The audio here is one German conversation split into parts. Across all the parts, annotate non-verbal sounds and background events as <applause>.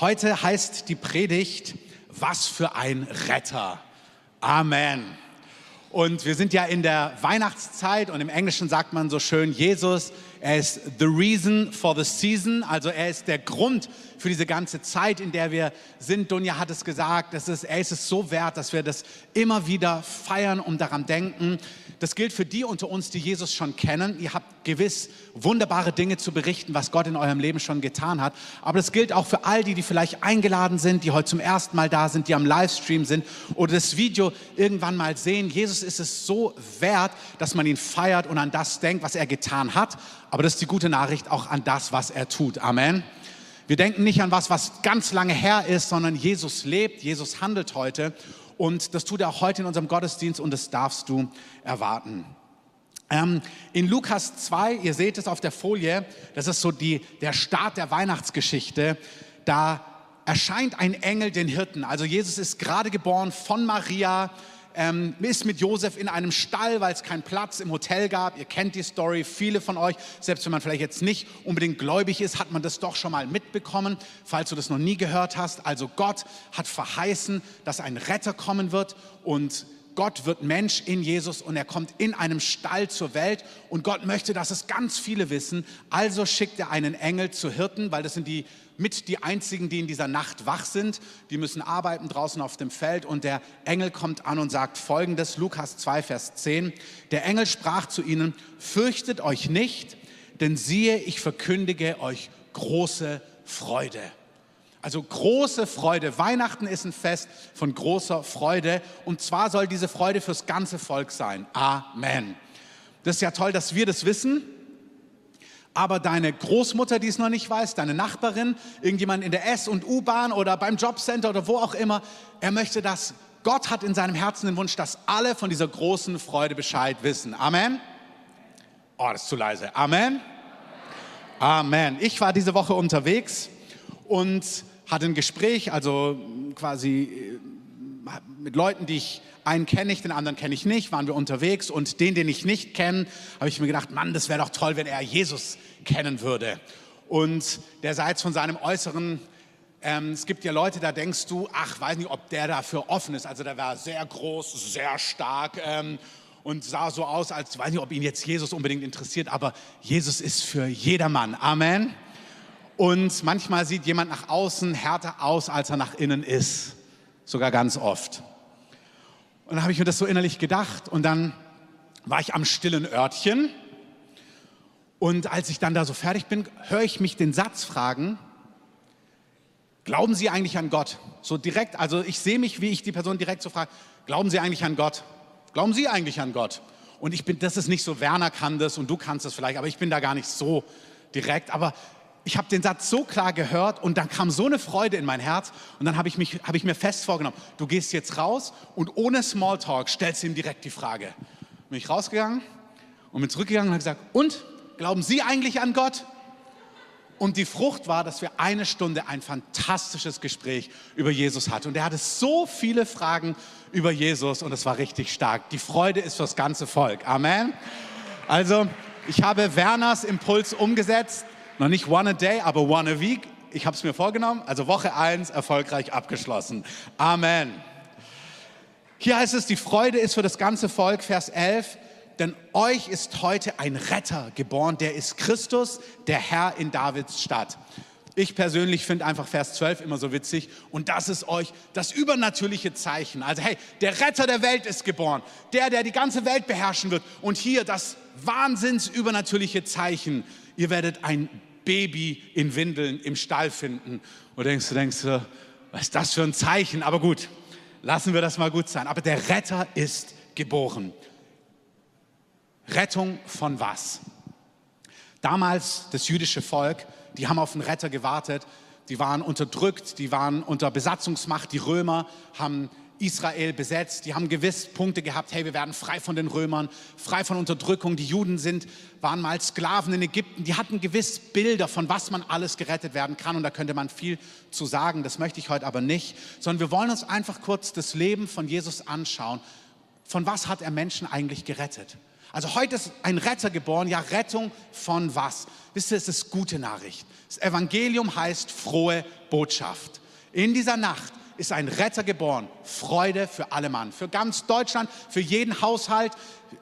Heute heißt die Predigt, was für ein Retter. Amen. Und wir sind ja in der Weihnachtszeit und im Englischen sagt man so schön, Jesus, er ist the reason for the season, also er ist der Grund für diese ganze Zeit, in der wir sind. Dunja hat es gesagt, das ist, er ist es so wert, dass wir das immer wieder feiern und daran denken. Das gilt für die unter uns, die Jesus schon kennen. Ihr habt gewiss wunderbare Dinge zu berichten, was Gott in eurem Leben schon getan hat. Aber das gilt auch für all die, die vielleicht eingeladen sind, die heute zum ersten Mal da sind, die am Livestream sind oder das Video irgendwann mal sehen. Jesus ist es so wert, dass man ihn feiert und an das denkt, was er getan hat. Aber das ist die gute Nachricht auch an das, was er tut. Amen. Wir denken nicht an was, was ganz lange her ist, sondern Jesus lebt, Jesus handelt heute und das tut er auch heute in unserem Gottesdienst und das darfst du erwarten. Ähm, in Lukas 2, ihr seht es auf der Folie, das ist so die, der Start der Weihnachtsgeschichte, da erscheint ein Engel den Hirten. Also Jesus ist gerade geboren von Maria, ähm, ist mit Josef in einem Stall, weil es keinen Platz im Hotel gab. Ihr kennt die Story, viele von euch, selbst wenn man vielleicht jetzt nicht unbedingt gläubig ist, hat man das doch schon mal mitbekommen, falls du das noch nie gehört hast. Also Gott hat verheißen, dass ein Retter kommen wird und Gott wird Mensch in Jesus und er kommt in einem Stall zur Welt und Gott möchte, dass es ganz viele wissen. Also schickt er einen Engel zu Hirten, weil das sind die mit die einzigen, die in dieser Nacht wach sind. Die müssen arbeiten draußen auf dem Feld und der Engel kommt an und sagt folgendes, Lukas 2, Vers 10. Der Engel sprach zu ihnen, fürchtet euch nicht, denn siehe, ich verkündige euch große Freude. Also große Freude. Weihnachten ist ein Fest von großer Freude und zwar soll diese Freude fürs ganze Volk sein. Amen. Das ist ja toll, dass wir das wissen aber deine Großmutter, die es noch nicht weiß, deine Nachbarin, irgendjemand in der S- und U-Bahn oder beim Jobcenter oder wo auch immer, er möchte das. Gott hat in seinem Herzen den Wunsch, dass alle von dieser großen Freude Bescheid wissen. Amen. Oh, das ist zu leise. Amen. Amen. Ich war diese Woche unterwegs und hatte ein Gespräch, also quasi äh, mit Leuten, die ich einen kenne ich, den anderen kenne ich nicht, waren wir unterwegs und den, den ich nicht kenne, habe ich mir gedacht, Mann, das wäre doch toll, wenn er Jesus kennen würde. Und der sei jetzt von seinem Äußeren, ähm, es gibt ja Leute, da denkst du, ach, weiß nicht, ob der dafür offen ist. Also der war sehr groß, sehr stark ähm, und sah so aus, als weiß nicht, ob ihn jetzt Jesus unbedingt interessiert, aber Jesus ist für jedermann. Amen. Und manchmal sieht jemand nach außen härter aus, als er nach innen ist. Sogar ganz oft. Und dann habe ich mir das so innerlich gedacht und dann war ich am stillen Örtchen. Und als ich dann da so fertig bin, höre ich mich den Satz fragen, glauben Sie eigentlich an Gott? So direkt, also ich sehe mich, wie ich die Person direkt so frage, glauben Sie eigentlich an Gott? Glauben Sie eigentlich an Gott? Und ich bin, das ist nicht so, Werner kann das und du kannst das vielleicht, aber ich bin da gar nicht so direkt. Aber ich habe den Satz so klar gehört und dann kam so eine Freude in mein Herz und dann habe ich, hab ich mir fest vorgenommen, du gehst jetzt raus und ohne Smalltalk stellst du ihm direkt die Frage. Bin ich rausgegangen und bin zurückgegangen und habe gesagt, und, glauben Sie eigentlich an Gott? Und die Frucht war, dass wir eine Stunde ein fantastisches Gespräch über Jesus hatten. Und er hatte so viele Fragen über Jesus und es war richtig stark. Die Freude ist fürs ganze Volk. Amen. Also, ich habe Werners Impuls umgesetzt. Noch nicht one a day, aber one a week. Ich habe es mir vorgenommen. Also Woche 1 erfolgreich abgeschlossen. Amen. Hier heißt es, die Freude ist für das ganze Volk, Vers 11. Denn euch ist heute ein Retter geboren, der ist Christus, der Herr in Davids Stadt. Ich persönlich finde einfach Vers 12 immer so witzig. Und das ist euch das übernatürliche Zeichen. Also hey, der Retter der Welt ist geboren. Der, der die ganze Welt beherrschen wird. Und hier das wahnsinns übernatürliche Zeichen. Ihr werdet ein Baby in Windeln im Stall finden. Und denkst du, denkst du, was ist das für ein Zeichen? Aber gut, lassen wir das mal gut sein. Aber der Retter ist geboren. Rettung von was? Damals das jüdische Volk, die haben auf den Retter gewartet. Die waren unterdrückt, die waren unter Besatzungsmacht. Die Römer haben Israel besetzt. Die haben gewiss Punkte gehabt, hey, wir werden frei von den Römern, frei von Unterdrückung. Die Juden sind, waren mal Sklaven in Ägypten. Die hatten gewiss Bilder, von was man alles gerettet werden kann. Und da könnte man viel zu sagen. Das möchte ich heute aber nicht. Sondern wir wollen uns einfach kurz das Leben von Jesus anschauen. Von was hat er Menschen eigentlich gerettet? Also heute ist ein Retter geboren, ja Rettung von was? Wisst ihr, es ist gute Nachricht. Das Evangelium heißt frohe Botschaft. In dieser Nacht ist ein Retter geboren. Freude für alle Mann, für ganz Deutschland, für jeden Haushalt,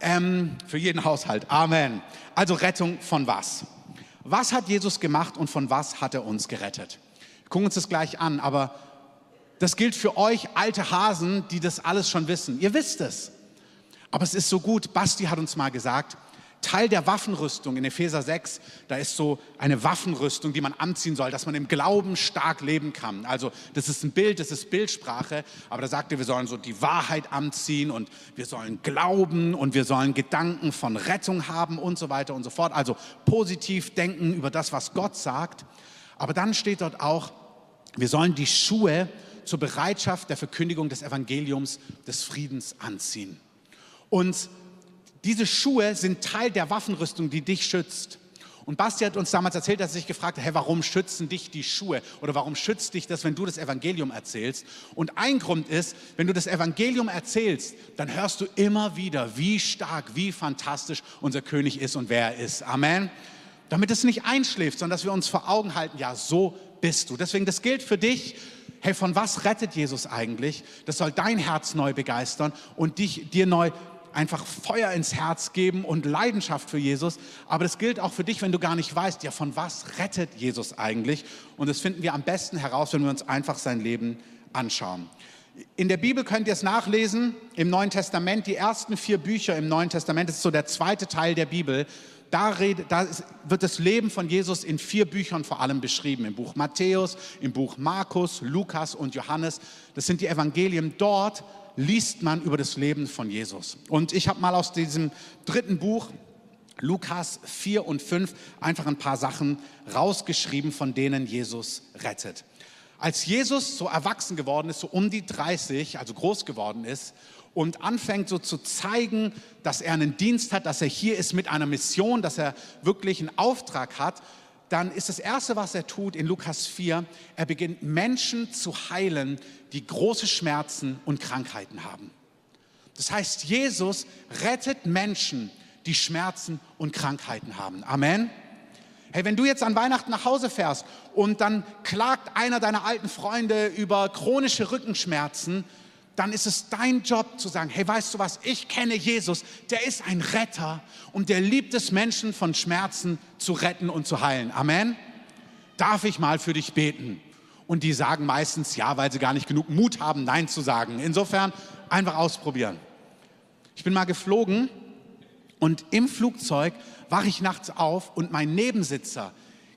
ähm, für jeden Haushalt. Amen. Also Rettung von was? Was hat Jesus gemacht und von was hat er uns gerettet? Wir gucken uns das gleich an, aber das gilt für euch alte Hasen, die das alles schon wissen. Ihr wisst es. Aber es ist so gut. Basti hat uns mal gesagt, Teil der Waffenrüstung in Epheser 6, da ist so eine Waffenrüstung, die man anziehen soll, dass man im Glauben stark leben kann. Also das ist ein Bild, das ist Bildsprache, aber da sagt er, wir sollen so die Wahrheit anziehen und wir sollen glauben und wir sollen Gedanken von Rettung haben und so weiter und so fort. Also positiv denken über das, was Gott sagt. Aber dann steht dort auch, wir sollen die Schuhe zur Bereitschaft der Verkündigung des Evangeliums des Friedens anziehen. Und diese Schuhe sind Teil der Waffenrüstung, die dich schützt. Und Basti hat uns damals erzählt, dass er sich gefragt hat, hey, warum schützen dich die Schuhe? Oder warum schützt dich das, wenn du das Evangelium erzählst? Und ein Grund ist, wenn du das Evangelium erzählst, dann hörst du immer wieder, wie stark, wie fantastisch unser König ist und wer er ist. Amen. Damit es nicht einschläft, sondern dass wir uns vor Augen halten, ja, so bist du. Deswegen, das gilt für dich. Hey, von was rettet Jesus eigentlich? Das soll dein Herz neu begeistern und dich, dir neu einfach Feuer ins Herz geben und Leidenschaft für Jesus. Aber das gilt auch für dich, wenn du gar nicht weißt, ja, von was rettet Jesus eigentlich? Und das finden wir am besten heraus, wenn wir uns einfach sein Leben anschauen. In der Bibel könnt ihr es nachlesen, im Neuen Testament, die ersten vier Bücher im Neuen Testament, das ist so der zweite Teil der Bibel. Da, redet, da wird das Leben von Jesus in vier Büchern vor allem beschrieben. Im Buch Matthäus, im Buch Markus, Lukas und Johannes. Das sind die Evangelien. Dort liest man über das Leben von Jesus. Und ich habe mal aus diesem dritten Buch, Lukas 4 und 5, einfach ein paar Sachen rausgeschrieben, von denen Jesus rettet. Als Jesus so erwachsen geworden ist, so um die 30, also groß geworden ist und anfängt so zu zeigen, dass er einen Dienst hat, dass er hier ist mit einer Mission, dass er wirklich einen Auftrag hat, dann ist das Erste, was er tut in Lukas 4, er beginnt Menschen zu heilen, die große Schmerzen und Krankheiten haben. Das heißt, Jesus rettet Menschen, die Schmerzen und Krankheiten haben. Amen. Hey, wenn du jetzt an Weihnachten nach Hause fährst und dann klagt einer deiner alten Freunde über chronische Rückenschmerzen, dann ist es dein Job zu sagen, hey, weißt du was, ich kenne Jesus, der ist ein Retter und der liebt es, Menschen von Schmerzen zu retten und zu heilen. Amen. Darf ich mal für dich beten? Und die sagen meistens ja, weil sie gar nicht genug Mut haben, Nein zu sagen. Insofern einfach ausprobieren. Ich bin mal geflogen und im Flugzeug wache ich nachts auf und mein Nebensitzer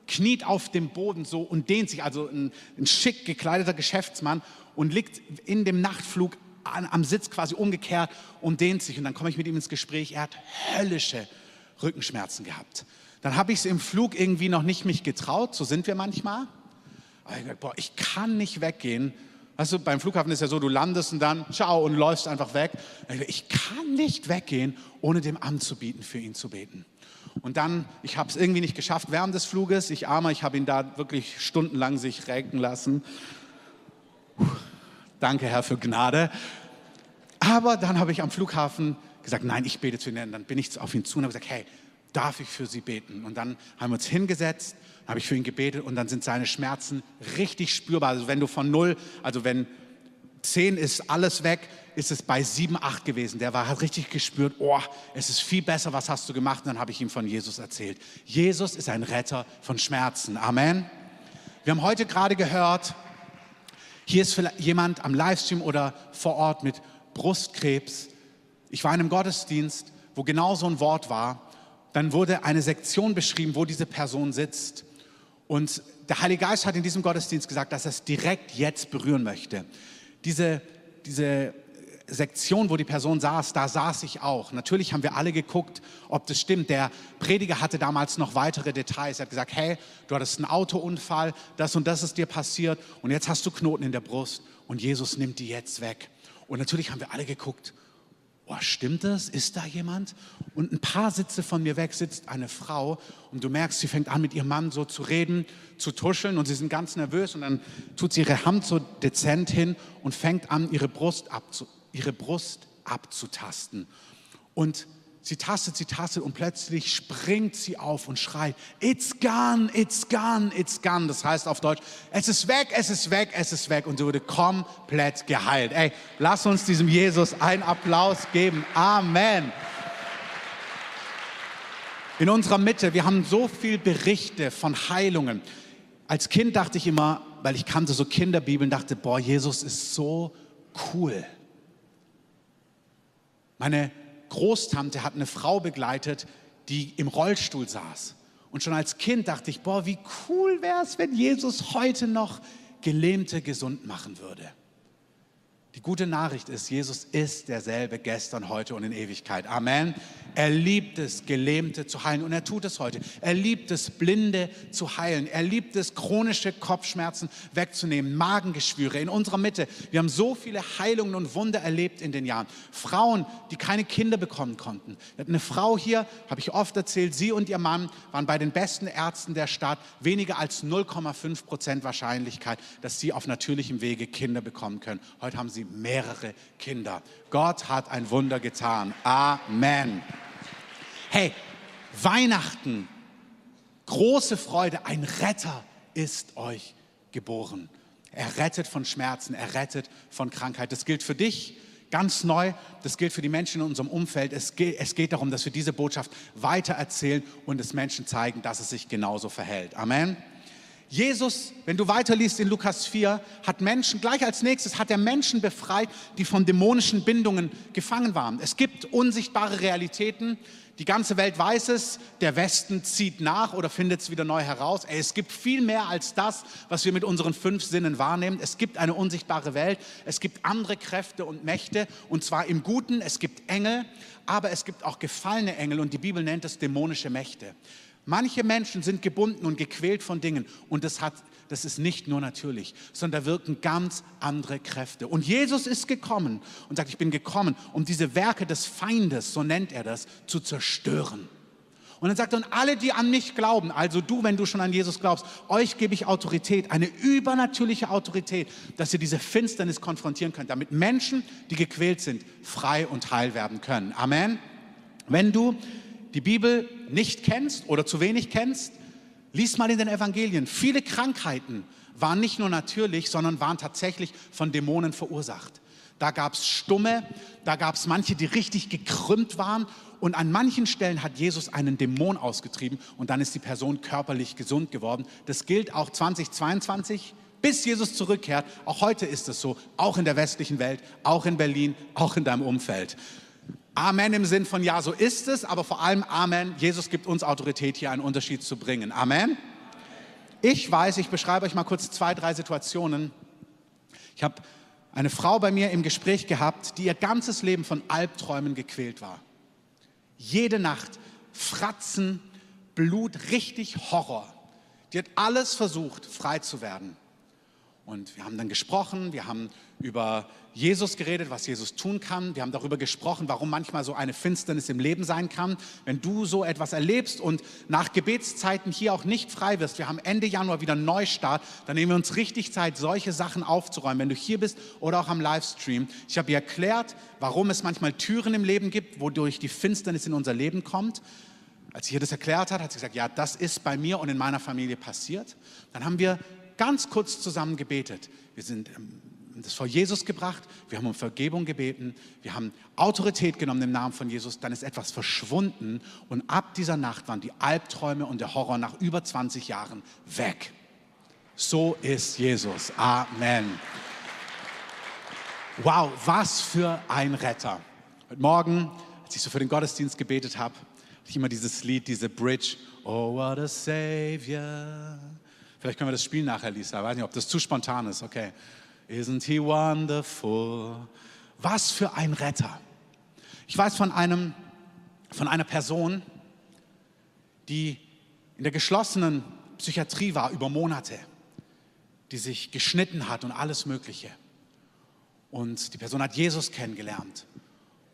kniet auf dem Boden so und dehnt sich, also ein, ein schick gekleideter Geschäftsmann und liegt in dem Nachtflug an, am Sitz quasi umgekehrt und dehnt sich. Und dann komme ich mit ihm ins Gespräch. Er hat höllische Rückenschmerzen gehabt. Dann habe ich es im Flug irgendwie noch nicht mich getraut. So sind wir manchmal. Aber ich gesagt, boah, ich kann nicht weggehen. Weißt du, beim Flughafen ist ja so, du landest und dann ciao und läufst einfach weg. Ich kann nicht weggehen, ohne dem anzubieten, für ihn zu beten. Und dann, ich habe es irgendwie nicht geschafft während des Fluges. Ich armer, ich habe ihn da wirklich stundenlang sich regen lassen. Danke, Herr, für Gnade. Aber dann habe ich am Flughafen gesagt, nein, ich bete zu ihnen. Dann bin ich auf ihn zu und habe gesagt, hey, darf ich für Sie beten? Und dann haben wir uns hingesetzt, habe ich für ihn gebetet und dann sind seine Schmerzen richtig spürbar. Also wenn du von null, also wenn zehn ist alles weg, ist es bei sieben, acht gewesen. Der war, hat richtig gespürt, oh, es ist viel besser, was hast du gemacht? Und dann habe ich ihm von Jesus erzählt. Jesus ist ein Retter von Schmerzen. Amen. Wir haben heute gerade gehört, hier ist vielleicht jemand am Livestream oder vor Ort mit Brustkrebs. Ich war in einem Gottesdienst, wo genau so ein Wort war. Dann wurde eine Sektion beschrieben, wo diese Person sitzt. Und der Heilige Geist hat in diesem Gottesdienst gesagt, dass er es direkt jetzt berühren möchte. Diese, diese Sektion, wo die Person saß, da saß ich auch. Natürlich haben wir alle geguckt, ob das stimmt. Der Prediger hatte damals noch weitere Details. Er hat gesagt, hey, du hattest einen Autounfall, das und das ist dir passiert und jetzt hast du Knoten in der Brust und Jesus nimmt die jetzt weg. Und natürlich haben wir alle geguckt, oh, stimmt das? Ist da jemand? Und ein paar Sitze von mir weg sitzt eine Frau und du merkst, sie fängt an mit ihrem Mann so zu reden, zu tuscheln und sie sind ganz nervös und dann tut sie ihre Hand so dezent hin und fängt an, ihre Brust abzu ihre Brust abzutasten. Und Sie tastet, sie tastet und plötzlich springt sie auf und schreit, it's gone, it's gone, it's gone. Das heißt auf Deutsch, es ist weg, es ist weg, es ist weg. Und sie wurde komplett geheilt. Ey, lass uns diesem Jesus einen Applaus geben. Amen. In unserer Mitte, wir haben so viele Berichte von Heilungen. Als Kind dachte ich immer, weil ich kannte so Kinderbibeln, dachte, boah, Jesus ist so cool. Meine Großtante hat eine Frau begleitet, die im Rollstuhl saß. Und schon als Kind dachte ich, boah, wie cool wäre es, wenn Jesus heute noch Gelähmte gesund machen würde. Die gute Nachricht ist, Jesus ist derselbe gestern, heute und in Ewigkeit. Amen. Er liebt es, Gelähmte zu heilen und er tut es heute. Er liebt es, Blinde zu heilen. Er liebt es, chronische Kopfschmerzen wegzunehmen, Magengeschwüre in unserer Mitte. Wir haben so viele Heilungen und Wunder erlebt in den Jahren. Frauen, die keine Kinder bekommen konnten. Eine Frau hier, habe ich oft erzählt, sie und ihr Mann waren bei den besten Ärzten der Stadt. Weniger als 0,5 Prozent Wahrscheinlichkeit, dass sie auf natürlichem Wege Kinder bekommen können. Heute haben sie mehrere Kinder. Gott hat ein Wunder getan. Amen. Hey, Weihnachten, große Freude, ein Retter ist euch geboren. Er rettet von Schmerzen, er rettet von Krankheit. Das gilt für dich ganz neu, das gilt für die Menschen in unserem Umfeld. Es geht, es geht darum, dass wir diese Botschaft weitererzählen und es Menschen zeigen, dass es sich genauso verhält. Amen. Jesus, wenn du weiterliest in Lukas 4, hat Menschen, gleich als nächstes hat er Menschen befreit, die von dämonischen Bindungen gefangen waren. Es gibt unsichtbare Realitäten, die ganze Welt weiß es, der Westen zieht nach oder findet es wieder neu heraus. Es gibt viel mehr als das, was wir mit unseren fünf Sinnen wahrnehmen. Es gibt eine unsichtbare Welt, es gibt andere Kräfte und Mächte, und zwar im Guten, es gibt Engel, aber es gibt auch gefallene Engel und die Bibel nennt es dämonische Mächte. Manche Menschen sind gebunden und gequält von Dingen und das, hat, das ist nicht nur natürlich, sondern da wirken ganz andere Kräfte. Und Jesus ist gekommen und sagt, ich bin gekommen, um diese Werke des Feindes, so nennt er das, zu zerstören. Und dann sagt er, und alle, die an mich glauben, also du, wenn du schon an Jesus glaubst, euch gebe ich Autorität, eine übernatürliche Autorität, dass ihr diese Finsternis konfrontieren könnt, damit Menschen, die gequält sind, frei und heil werden können. Amen. Wenn du die Bibel nicht kennst oder zu wenig kennst, lies mal in den Evangelien. Viele Krankheiten waren nicht nur natürlich, sondern waren tatsächlich von Dämonen verursacht. Da gab es Stumme, da gab es manche, die richtig gekrümmt waren. Und an manchen Stellen hat Jesus einen Dämon ausgetrieben und dann ist die Person körperlich gesund geworden. Das gilt auch 2022, bis Jesus zurückkehrt. Auch heute ist es so, auch in der westlichen Welt, auch in Berlin, auch in deinem Umfeld. Amen im Sinn von ja, so ist es, aber vor allem Amen. Jesus gibt uns Autorität, hier einen Unterschied zu bringen. Amen. Ich weiß, ich beschreibe euch mal kurz zwei, drei Situationen. Ich habe eine Frau bei mir im Gespräch gehabt, die ihr ganzes Leben von Albträumen gequält war. Jede Nacht Fratzen, Blut, richtig Horror. Die hat alles versucht, frei zu werden. Und wir haben dann gesprochen, wir haben über Jesus geredet, was Jesus tun kann. Wir haben darüber gesprochen, warum manchmal so eine Finsternis im Leben sein kann. Wenn du so etwas erlebst und nach Gebetszeiten hier auch nicht frei wirst, wir haben Ende Januar wieder einen Neustart, dann nehmen wir uns richtig Zeit, solche Sachen aufzuräumen. Wenn du hier bist oder auch am Livestream. Ich habe dir erklärt, warum es manchmal Türen im Leben gibt, wodurch die Finsternis in unser Leben kommt. Als sie ihr das erklärt hat, hat sie gesagt, ja, das ist bei mir und in meiner Familie passiert. Dann haben wir ganz kurz zusammen gebetet. Wir sind ähm, das vor Jesus gebracht, wir haben um Vergebung gebeten, wir haben Autorität genommen im Namen von Jesus, dann ist etwas verschwunden und ab dieser Nacht waren die Albträume und der Horror nach über 20 Jahren weg. So ist Jesus. Amen. Wow, was für ein Retter. Heute Morgen, als ich so für den Gottesdienst gebetet habe, hatte ich immer dieses Lied, diese Bridge. Oh, what a Savior. Vielleicht können wir das spielen nachher, Lisa. Ich weiß nicht, ob das zu spontan ist. Okay. Isn't he wonderful? Was für ein Retter. Ich weiß von einem, von einer Person, die in der geschlossenen Psychiatrie war über Monate, die sich geschnitten hat und alles Mögliche. Und die Person hat Jesus kennengelernt.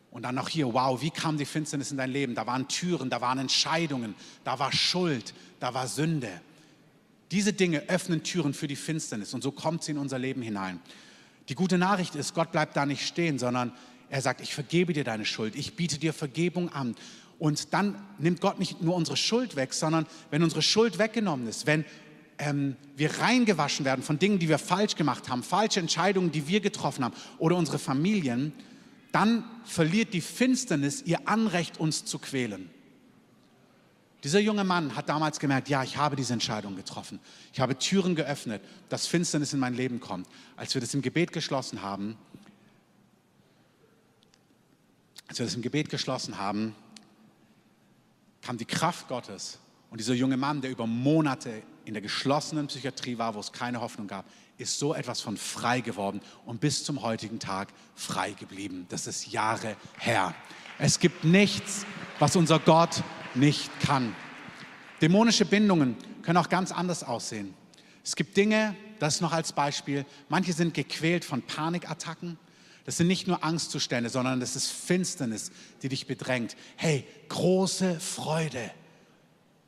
Und dann noch hier, wow, wie kam die Finsternis in dein Leben? Da waren Türen, da waren Entscheidungen, da war Schuld, da war Sünde. Diese Dinge öffnen Türen für die Finsternis und so kommt sie in unser Leben hinein. Die gute Nachricht ist, Gott bleibt da nicht stehen, sondern er sagt, ich vergebe dir deine Schuld, ich biete dir Vergebung an. Und dann nimmt Gott nicht nur unsere Schuld weg, sondern wenn unsere Schuld weggenommen ist, wenn ähm, wir reingewaschen werden von Dingen, die wir falsch gemacht haben, falsche Entscheidungen, die wir getroffen haben oder unsere Familien, dann verliert die Finsternis ihr Anrecht, uns zu quälen. Dieser junge Mann hat damals gemerkt, ja, ich habe diese Entscheidung getroffen. Ich habe Türen geöffnet, dass Finsternis in mein Leben kommt. Als wir das im Gebet geschlossen haben, als wir das im Gebet geschlossen haben, kam die Kraft Gottes. Und dieser junge Mann, der über Monate in der geschlossenen Psychiatrie war, wo es keine Hoffnung gab, ist so etwas von frei geworden und bis zum heutigen Tag frei geblieben. Das ist Jahre her. Es gibt nichts, was unser Gott nicht kann. Dämonische Bindungen können auch ganz anders aussehen. Es gibt Dinge, das noch als Beispiel, manche sind gequält von Panikattacken. Das sind nicht nur Angstzustände, sondern das ist Finsternis, die dich bedrängt. Hey, große Freude.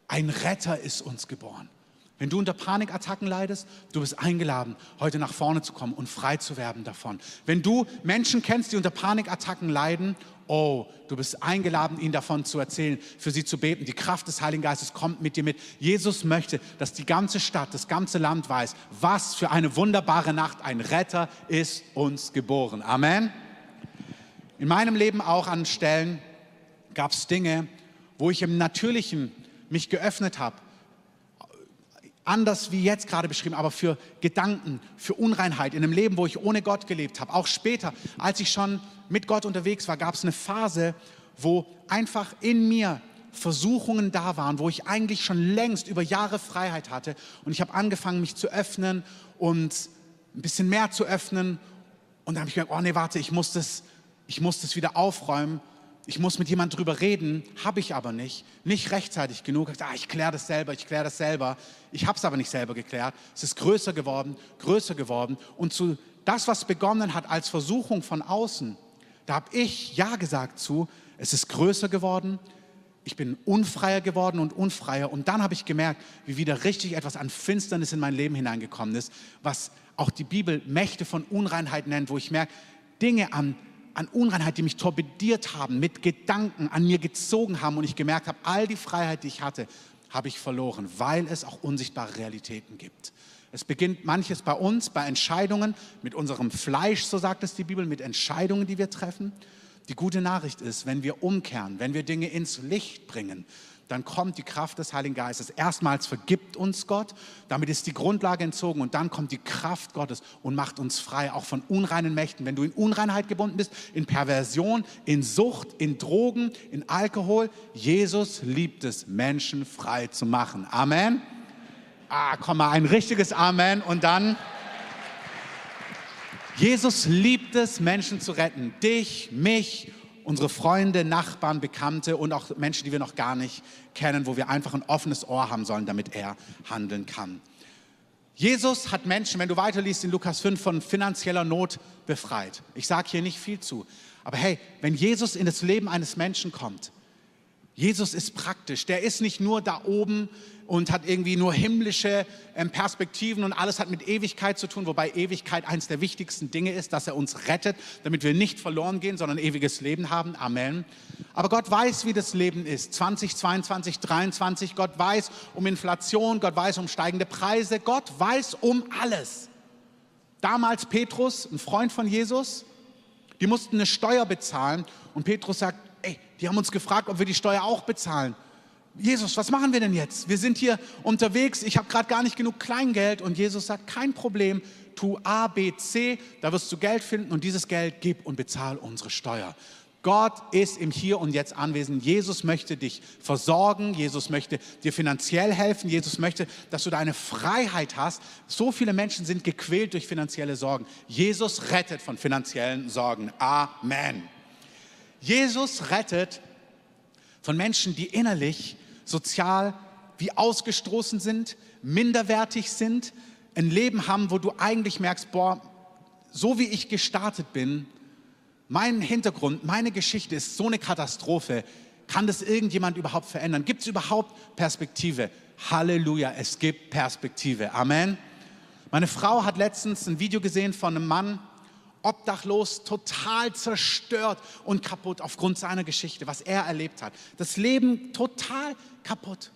Ein Retter ist uns geboren. Wenn du unter Panikattacken leidest, du bist eingeladen, heute nach vorne zu kommen und frei zu werden davon. Wenn du Menschen kennst, die unter Panikattacken leiden, oh, du bist eingeladen, ihnen davon zu erzählen, für sie zu beten. Die Kraft des Heiligen Geistes kommt mit dir mit. Jesus möchte, dass die ganze Stadt, das ganze Land weiß, was für eine wunderbare Nacht. Ein Retter ist uns geboren. Amen. In meinem Leben auch an Stellen gab es Dinge, wo ich im Natürlichen mich geöffnet habe anders wie jetzt gerade beschrieben, aber für Gedanken, für Unreinheit in einem Leben, wo ich ohne Gott gelebt habe. Auch später, als ich schon mit Gott unterwegs war, gab es eine Phase, wo einfach in mir Versuchungen da waren, wo ich eigentlich schon längst über Jahre Freiheit hatte. Und ich habe angefangen, mich zu öffnen und ein bisschen mehr zu öffnen. Und dann habe ich gedacht, oh nee, warte, ich muss das, ich muss das wieder aufräumen ich muss mit jemand drüber reden, habe ich aber nicht, nicht rechtzeitig genug. Ah, ich kläre das selber, ich kläre das selber. Ich habe es aber nicht selber geklärt. Es ist größer geworden, größer geworden. Und zu das, was begonnen hat als Versuchung von außen, da habe ich Ja gesagt zu. Es ist größer geworden. Ich bin unfreier geworden und unfreier. Und dann habe ich gemerkt, wie wieder richtig etwas an Finsternis in mein Leben hineingekommen ist, was auch die Bibel Mächte von Unreinheit nennt, wo ich merke, Dinge an an Unreinheit, die mich torpediert haben, mit Gedanken an mir gezogen haben und ich gemerkt habe, all die Freiheit, die ich hatte, habe ich verloren, weil es auch unsichtbare Realitäten gibt. Es beginnt manches bei uns, bei Entscheidungen, mit unserem Fleisch, so sagt es die Bibel, mit Entscheidungen, die wir treffen. Die gute Nachricht ist, wenn wir umkehren, wenn wir Dinge ins Licht bringen, dann kommt die Kraft des Heiligen Geistes. Erstmals vergibt uns Gott, damit ist die Grundlage entzogen und dann kommt die Kraft Gottes und macht uns frei, auch von unreinen Mächten. Wenn du in Unreinheit gebunden bist, in Perversion, in Sucht, in Drogen, in Alkohol, Jesus liebt es, Menschen frei zu machen. Amen. Ah, komm mal, ein richtiges Amen und dann. Jesus liebt es, Menschen zu retten. Dich, mich unsere Freunde, Nachbarn, Bekannte und auch Menschen, die wir noch gar nicht kennen, wo wir einfach ein offenes Ohr haben sollen, damit er handeln kann. Jesus hat Menschen, wenn du weiterliest in Lukas 5, von finanzieller Not befreit. Ich sage hier nicht viel zu. Aber hey, wenn Jesus in das Leben eines Menschen kommt, Jesus ist praktisch. Der ist nicht nur da oben und hat irgendwie nur himmlische ähm, Perspektiven und alles hat mit Ewigkeit zu tun, wobei Ewigkeit eines der wichtigsten Dinge ist, dass er uns rettet, damit wir nicht verloren gehen, sondern ewiges Leben haben. Amen. Aber Gott weiß, wie das Leben ist. 2022, 2023, Gott weiß um Inflation, Gott weiß um steigende Preise, Gott weiß um alles. Damals Petrus, ein Freund von Jesus, die mussten eine Steuer bezahlen und Petrus sagt, die haben uns gefragt, ob wir die Steuer auch bezahlen. Jesus, was machen wir denn jetzt? Wir sind hier unterwegs, ich habe gerade gar nicht genug Kleingeld und Jesus sagt, kein Problem, tu A, B, C, da wirst du Geld finden und dieses Geld gib und bezahl unsere Steuer. Gott ist im Hier und Jetzt anwesend. Jesus möchte dich versorgen. Jesus möchte dir finanziell helfen. Jesus möchte, dass du deine Freiheit hast. So viele Menschen sind gequält durch finanzielle Sorgen. Jesus rettet von finanziellen Sorgen. Amen. Jesus rettet von Menschen, die innerlich sozial wie ausgestoßen sind, minderwertig sind, ein Leben haben, wo du eigentlich merkst, boah, so wie ich gestartet bin, mein Hintergrund, meine Geschichte ist so eine Katastrophe. Kann das irgendjemand überhaupt verändern? Gibt es überhaupt Perspektive? Halleluja, es gibt Perspektive. Amen. Meine Frau hat letztens ein Video gesehen von einem Mann obdachlos, total zerstört und kaputt aufgrund seiner Geschichte, was er erlebt hat. Das Leben total kaputt.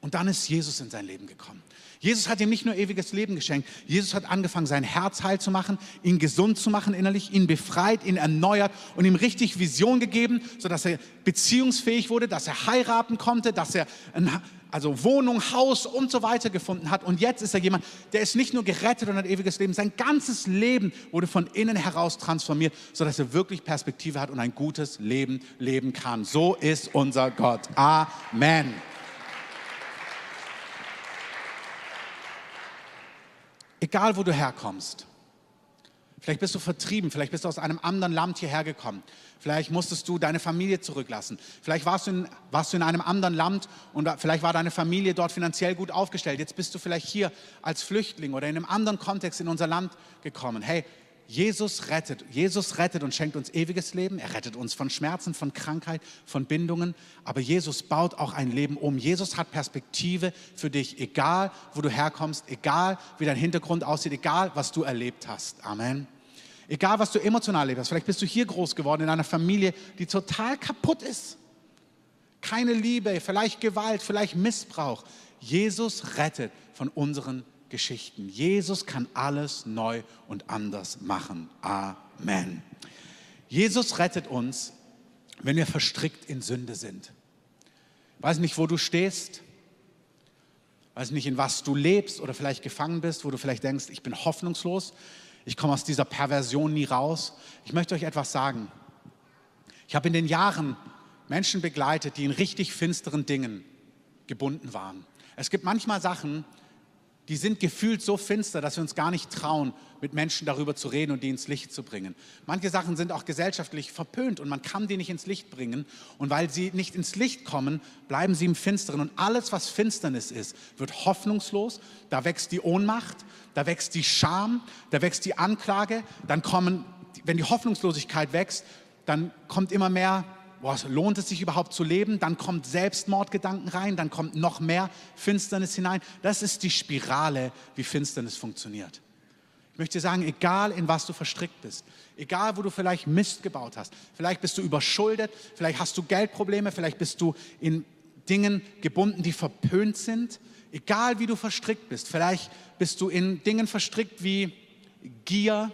Und dann ist Jesus in sein Leben gekommen. Jesus hat ihm nicht nur ewiges Leben geschenkt, Jesus hat angefangen, sein Herz heil zu machen, ihn gesund zu machen innerlich, ihn befreit, ihn erneuert und ihm richtig Vision gegeben, sodass er beziehungsfähig wurde, dass er heiraten konnte, dass er ein, also Wohnung, Haus und so weiter gefunden hat. Und jetzt ist er jemand, der ist nicht nur gerettet und hat ewiges Leben, sein ganzes Leben wurde von innen heraus transformiert, sodass er wirklich Perspektive hat und ein gutes Leben leben kann. So ist unser Gott. Amen. Egal, wo du herkommst. Vielleicht bist du vertrieben, vielleicht bist du aus einem anderen Land hierher gekommen. Vielleicht musstest du deine Familie zurücklassen. Vielleicht warst du, in, warst du in einem anderen Land und vielleicht war deine Familie dort finanziell gut aufgestellt. Jetzt bist du vielleicht hier als Flüchtling oder in einem anderen Kontext in unser Land gekommen. Hey, Jesus rettet. Jesus rettet und schenkt uns ewiges Leben. Er rettet uns von Schmerzen, von Krankheit, von Bindungen. Aber Jesus baut auch ein Leben um. Jesus hat Perspektive für dich, egal wo du herkommst, egal wie dein Hintergrund aussieht, egal was du erlebt hast. Amen. Egal was du emotional erlebt hast. Vielleicht bist du hier groß geworden in einer Familie, die total kaputt ist. Keine Liebe, vielleicht Gewalt, vielleicht Missbrauch. Jesus rettet von unseren Geschichten. Jesus kann alles neu und anders machen. Amen. Jesus rettet uns, wenn wir verstrickt in Sünde sind. Weiß nicht, wo du stehst, weiß nicht, in was du lebst oder vielleicht gefangen bist, wo du vielleicht denkst, ich bin hoffnungslos, ich komme aus dieser Perversion nie raus. Ich möchte euch etwas sagen. Ich habe in den Jahren Menschen begleitet, die in richtig finsteren Dingen gebunden waren. Es gibt manchmal Sachen, die sind gefühlt so finster, dass wir uns gar nicht trauen, mit Menschen darüber zu reden und die ins Licht zu bringen. Manche Sachen sind auch gesellschaftlich verpönt und man kann die nicht ins Licht bringen. Und weil sie nicht ins Licht kommen, bleiben sie im Finsteren. Und alles, was Finsternis ist, wird hoffnungslos. Da wächst die Ohnmacht, da wächst die Scham, da wächst die Anklage. Dann kommen, wenn die Hoffnungslosigkeit wächst, dann kommt immer mehr boah, lohnt es sich überhaupt zu leben? Dann kommt Selbstmordgedanken rein, dann kommt noch mehr Finsternis hinein. Das ist die Spirale, wie Finsternis funktioniert. Ich möchte dir sagen, egal in was du verstrickt bist, egal wo du vielleicht Mist gebaut hast, vielleicht bist du überschuldet, vielleicht hast du Geldprobleme, vielleicht bist du in Dingen gebunden, die verpönt sind, egal wie du verstrickt bist, vielleicht bist du in Dingen verstrickt wie Gier,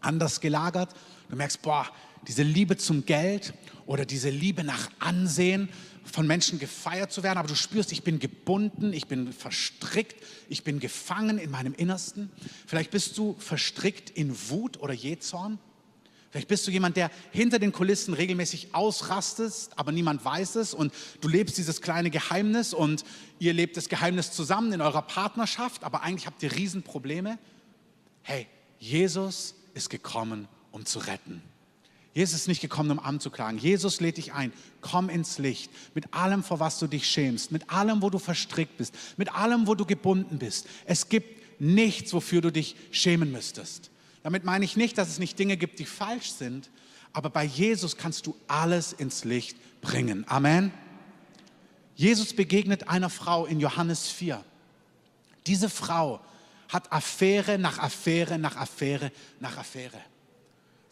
anders gelagert. Du merkst, boah, diese Liebe zum Geld oder diese Liebe nach Ansehen, von Menschen gefeiert zu werden, aber du spürst, ich bin gebunden, ich bin verstrickt, ich bin gefangen in meinem Innersten. Vielleicht bist du verstrickt in Wut oder Jezorn. Vielleicht bist du jemand, der hinter den Kulissen regelmäßig ausrastest, aber niemand weiß es und du lebst dieses kleine Geheimnis und ihr lebt das Geheimnis zusammen in eurer Partnerschaft, aber eigentlich habt ihr Riesenprobleme. Hey, Jesus ist gekommen, um zu retten. Jesus ist nicht gekommen, um anzuklagen. Jesus lädt dich ein. Komm ins Licht. Mit allem, vor was du dich schämst. Mit allem, wo du verstrickt bist. Mit allem, wo du gebunden bist. Es gibt nichts, wofür du dich schämen müsstest. Damit meine ich nicht, dass es nicht Dinge gibt, die falsch sind. Aber bei Jesus kannst du alles ins Licht bringen. Amen. Jesus begegnet einer Frau in Johannes 4. Diese Frau hat Affäre nach Affäre nach Affäre nach Affäre.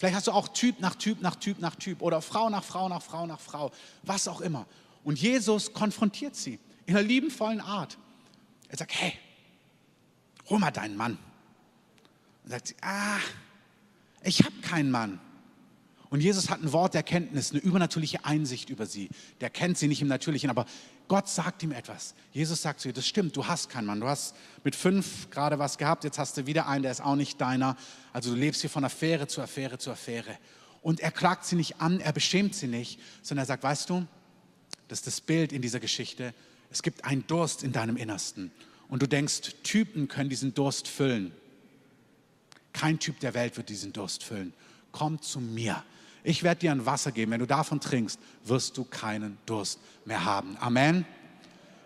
Vielleicht hast du auch Typ nach Typ nach Typ nach Typ oder Frau nach Frau nach Frau nach Frau, was auch immer. Und Jesus konfrontiert sie in einer liebenvollen Art. Er sagt, hey, hol mal deinen Mann. Und sagt sie, ah, ich habe keinen Mann. Und Jesus hat ein Wort der Kenntnis, eine übernatürliche Einsicht über sie. Der kennt sie nicht im Natürlichen, aber Gott sagt ihm etwas. Jesus sagt zu ihr, das stimmt, du hast keinen Mann. Du hast mit fünf gerade was gehabt, jetzt hast du wieder einen, der ist auch nicht deiner. Also du lebst hier von Affäre zu Affäre zu Affäre. Und er klagt sie nicht an, er beschämt sie nicht, sondern er sagt, weißt du, das ist das Bild in dieser Geschichte. Es gibt einen Durst in deinem Innersten. Und du denkst, Typen können diesen Durst füllen. Kein Typ der Welt wird diesen Durst füllen. Komm zu mir. Ich werde dir ein Wasser geben. Wenn du davon trinkst, wirst du keinen Durst mehr haben. Amen.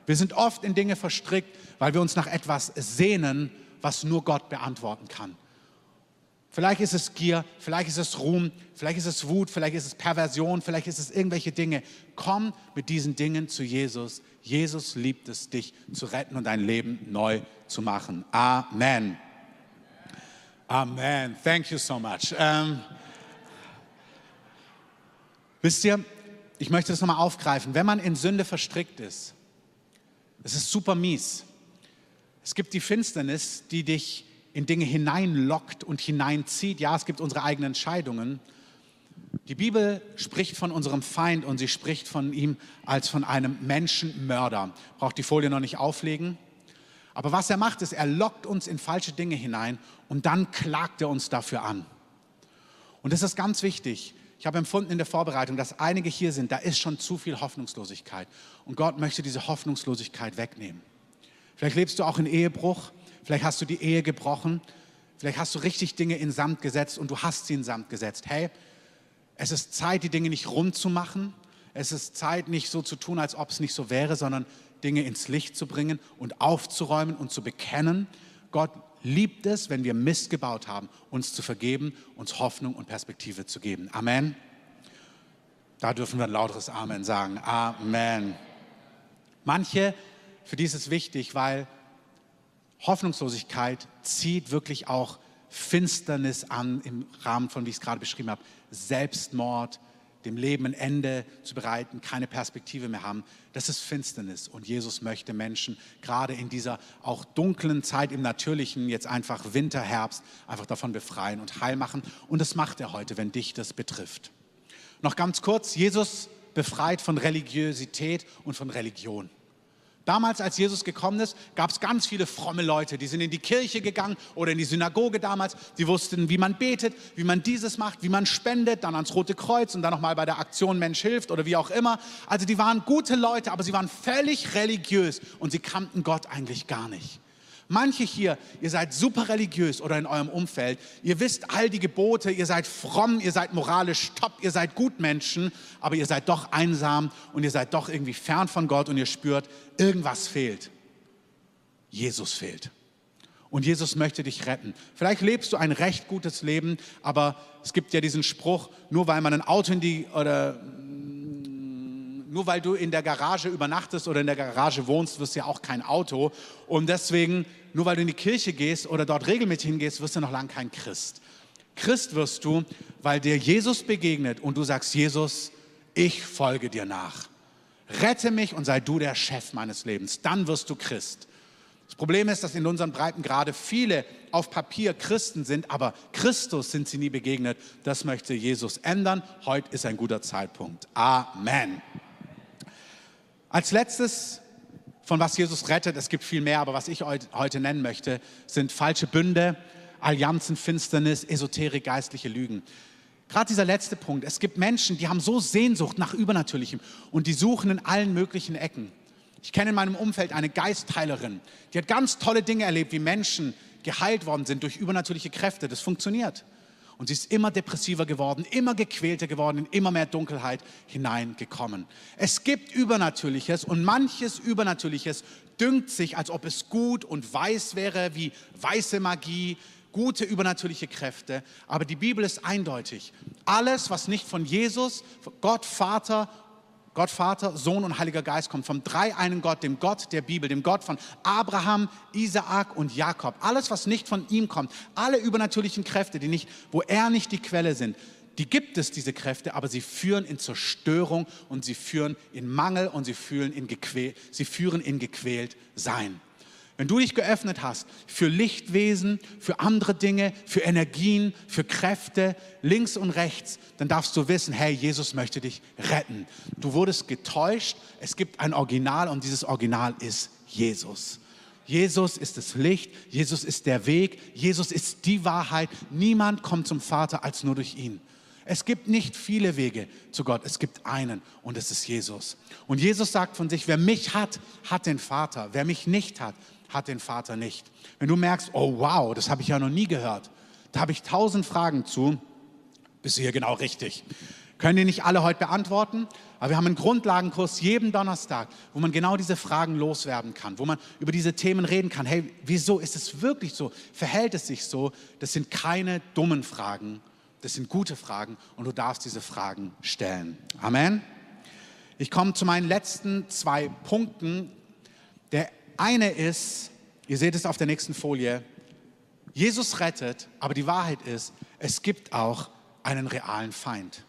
Wir sind oft in Dinge verstrickt, weil wir uns nach etwas sehnen, was nur Gott beantworten kann. Vielleicht ist es Gier, vielleicht ist es Ruhm, vielleicht ist es Wut, vielleicht ist es Perversion, vielleicht ist es irgendwelche Dinge. Komm mit diesen Dingen zu Jesus. Jesus liebt es, dich zu retten und dein Leben neu zu machen. Amen. Amen. Thank you so much. Ähm, wisst ihr, ich möchte das nochmal aufgreifen. Wenn man in Sünde verstrickt ist, es ist super mies. Es gibt die Finsternis, die dich in Dinge hineinlockt und hineinzieht. Ja, es gibt unsere eigenen Entscheidungen. Die Bibel spricht von unserem Feind und sie spricht von ihm als von einem Menschenmörder. Braucht die Folie noch nicht auflegen. Aber was er macht, ist, er lockt uns in falsche Dinge hinein und dann klagt er uns dafür an. Und das ist ganz wichtig. Ich habe empfunden in der Vorbereitung, dass einige hier sind, da ist schon zu viel Hoffnungslosigkeit. Und Gott möchte diese Hoffnungslosigkeit wegnehmen. Vielleicht lebst du auch in Ehebruch, vielleicht hast du die Ehe gebrochen, vielleicht hast du richtig Dinge in Samt gesetzt und du hast sie in Samt gesetzt. Hey, es ist Zeit, die Dinge nicht rund zu machen. Es ist Zeit, nicht so zu tun, als ob es nicht so wäre, sondern Dinge ins Licht zu bringen und aufzuräumen und zu bekennen. Gott liebt es, wenn wir Mist gebaut haben, uns zu vergeben, uns Hoffnung und Perspektive zu geben. Amen. Da dürfen wir ein lauteres Amen sagen. Amen. Manche, für die ist es wichtig, weil Hoffnungslosigkeit zieht wirklich auch Finsternis an im Rahmen von, wie ich es gerade beschrieben habe, Selbstmord, dem Leben ein Ende zu bereiten, keine Perspektive mehr haben, das ist Finsternis. Und Jesus möchte Menschen gerade in dieser auch dunklen Zeit im Natürlichen, jetzt einfach Winter, Herbst, einfach davon befreien und heil machen. Und das macht er heute, wenn dich das betrifft. Noch ganz kurz, Jesus befreit von Religiosität und von Religion. Damals, als Jesus gekommen ist, gab es ganz viele fromme Leute, die sind in die Kirche gegangen oder in die Synagoge damals. Die wussten, wie man betet, wie man dieses macht, wie man spendet, dann ans Rote Kreuz und dann nochmal bei der Aktion Mensch hilft oder wie auch immer. Also die waren gute Leute, aber sie waren völlig religiös und sie kannten Gott eigentlich gar nicht. Manche hier, ihr seid super religiös oder in eurem Umfeld, ihr wisst all die Gebote, ihr seid fromm, ihr seid moralisch top, ihr seid Gutmenschen, aber ihr seid doch einsam und ihr seid doch irgendwie fern von Gott und ihr spürt, irgendwas fehlt. Jesus fehlt. Und Jesus möchte dich retten. Vielleicht lebst du ein recht gutes Leben, aber es gibt ja diesen Spruch, nur weil man ein Auto in die oder nur weil du in der Garage übernachtest oder in der Garage wohnst, wirst du ja auch kein Auto. Und deswegen, nur weil du in die Kirche gehst oder dort regelmäßig hingehst, wirst du noch lange kein Christ. Christ wirst du, weil dir Jesus begegnet und du sagst, Jesus, ich folge dir nach. Rette mich und sei du der Chef meines Lebens. Dann wirst du Christ. Das Problem ist, dass in unseren Breiten gerade viele auf Papier Christen sind, aber Christus sind sie nie begegnet. Das möchte Jesus ändern. Heute ist ein guter Zeitpunkt. Amen. Als letztes, von was Jesus rettet, es gibt viel mehr, aber was ich heute nennen möchte, sind falsche Bünde, Allianzen, Finsternis, Esoterik, geistliche Lügen. Gerade dieser letzte Punkt. Es gibt Menschen, die haben so Sehnsucht nach Übernatürlichem und die suchen in allen möglichen Ecken. Ich kenne in meinem Umfeld eine Geistheilerin, die hat ganz tolle Dinge erlebt, wie Menschen geheilt worden sind durch übernatürliche Kräfte. Das funktioniert. Und sie ist immer depressiver geworden, immer gequälter geworden, in immer mehr Dunkelheit hineingekommen. Es gibt Übernatürliches und manches Übernatürliches dünkt sich, als ob es gut und weiß wäre, wie weiße Magie, gute übernatürliche Kräfte. Aber die Bibel ist eindeutig. Alles, was nicht von Jesus, Gott Vater Gott Vater, Sohn und Heiliger Geist kommt vom dreieinen Gott, dem Gott der Bibel, dem Gott von Abraham, Isaak und Jakob. Alles, was nicht von ihm kommt, alle übernatürlichen Kräfte, die nicht, wo er nicht die Quelle sind, die gibt es, diese Kräfte, aber sie führen in Zerstörung und sie führen in Mangel und sie führen in, gequäl, sie führen in gequält sein. Wenn du dich geöffnet hast für Lichtwesen, für andere Dinge, für Energien, für Kräfte, links und rechts, dann darfst du wissen, hey, Jesus möchte dich retten. Du wurdest getäuscht, es gibt ein Original und dieses Original ist Jesus. Jesus ist das Licht, Jesus ist der Weg, Jesus ist die Wahrheit. Niemand kommt zum Vater als nur durch ihn. Es gibt nicht viele Wege zu Gott, es gibt einen und es ist Jesus. Und Jesus sagt von sich, wer mich hat, hat den Vater. Wer mich nicht hat, hat den Vater nicht. Wenn du merkst, oh wow, das habe ich ja noch nie gehört, da habe ich tausend Fragen zu, bist du hier genau richtig. Können die nicht alle heute beantworten, aber wir haben einen Grundlagenkurs jeden Donnerstag, wo man genau diese Fragen loswerden kann, wo man über diese Themen reden kann. Hey, wieso ist es wirklich so? Verhält es sich so? Das sind keine dummen Fragen, das sind gute Fragen und du darfst diese Fragen stellen. Amen. Ich komme zu meinen letzten zwei Punkten. Der eine ist, ihr seht es auf der nächsten Folie, Jesus rettet, aber die Wahrheit ist, es gibt auch einen realen Feind.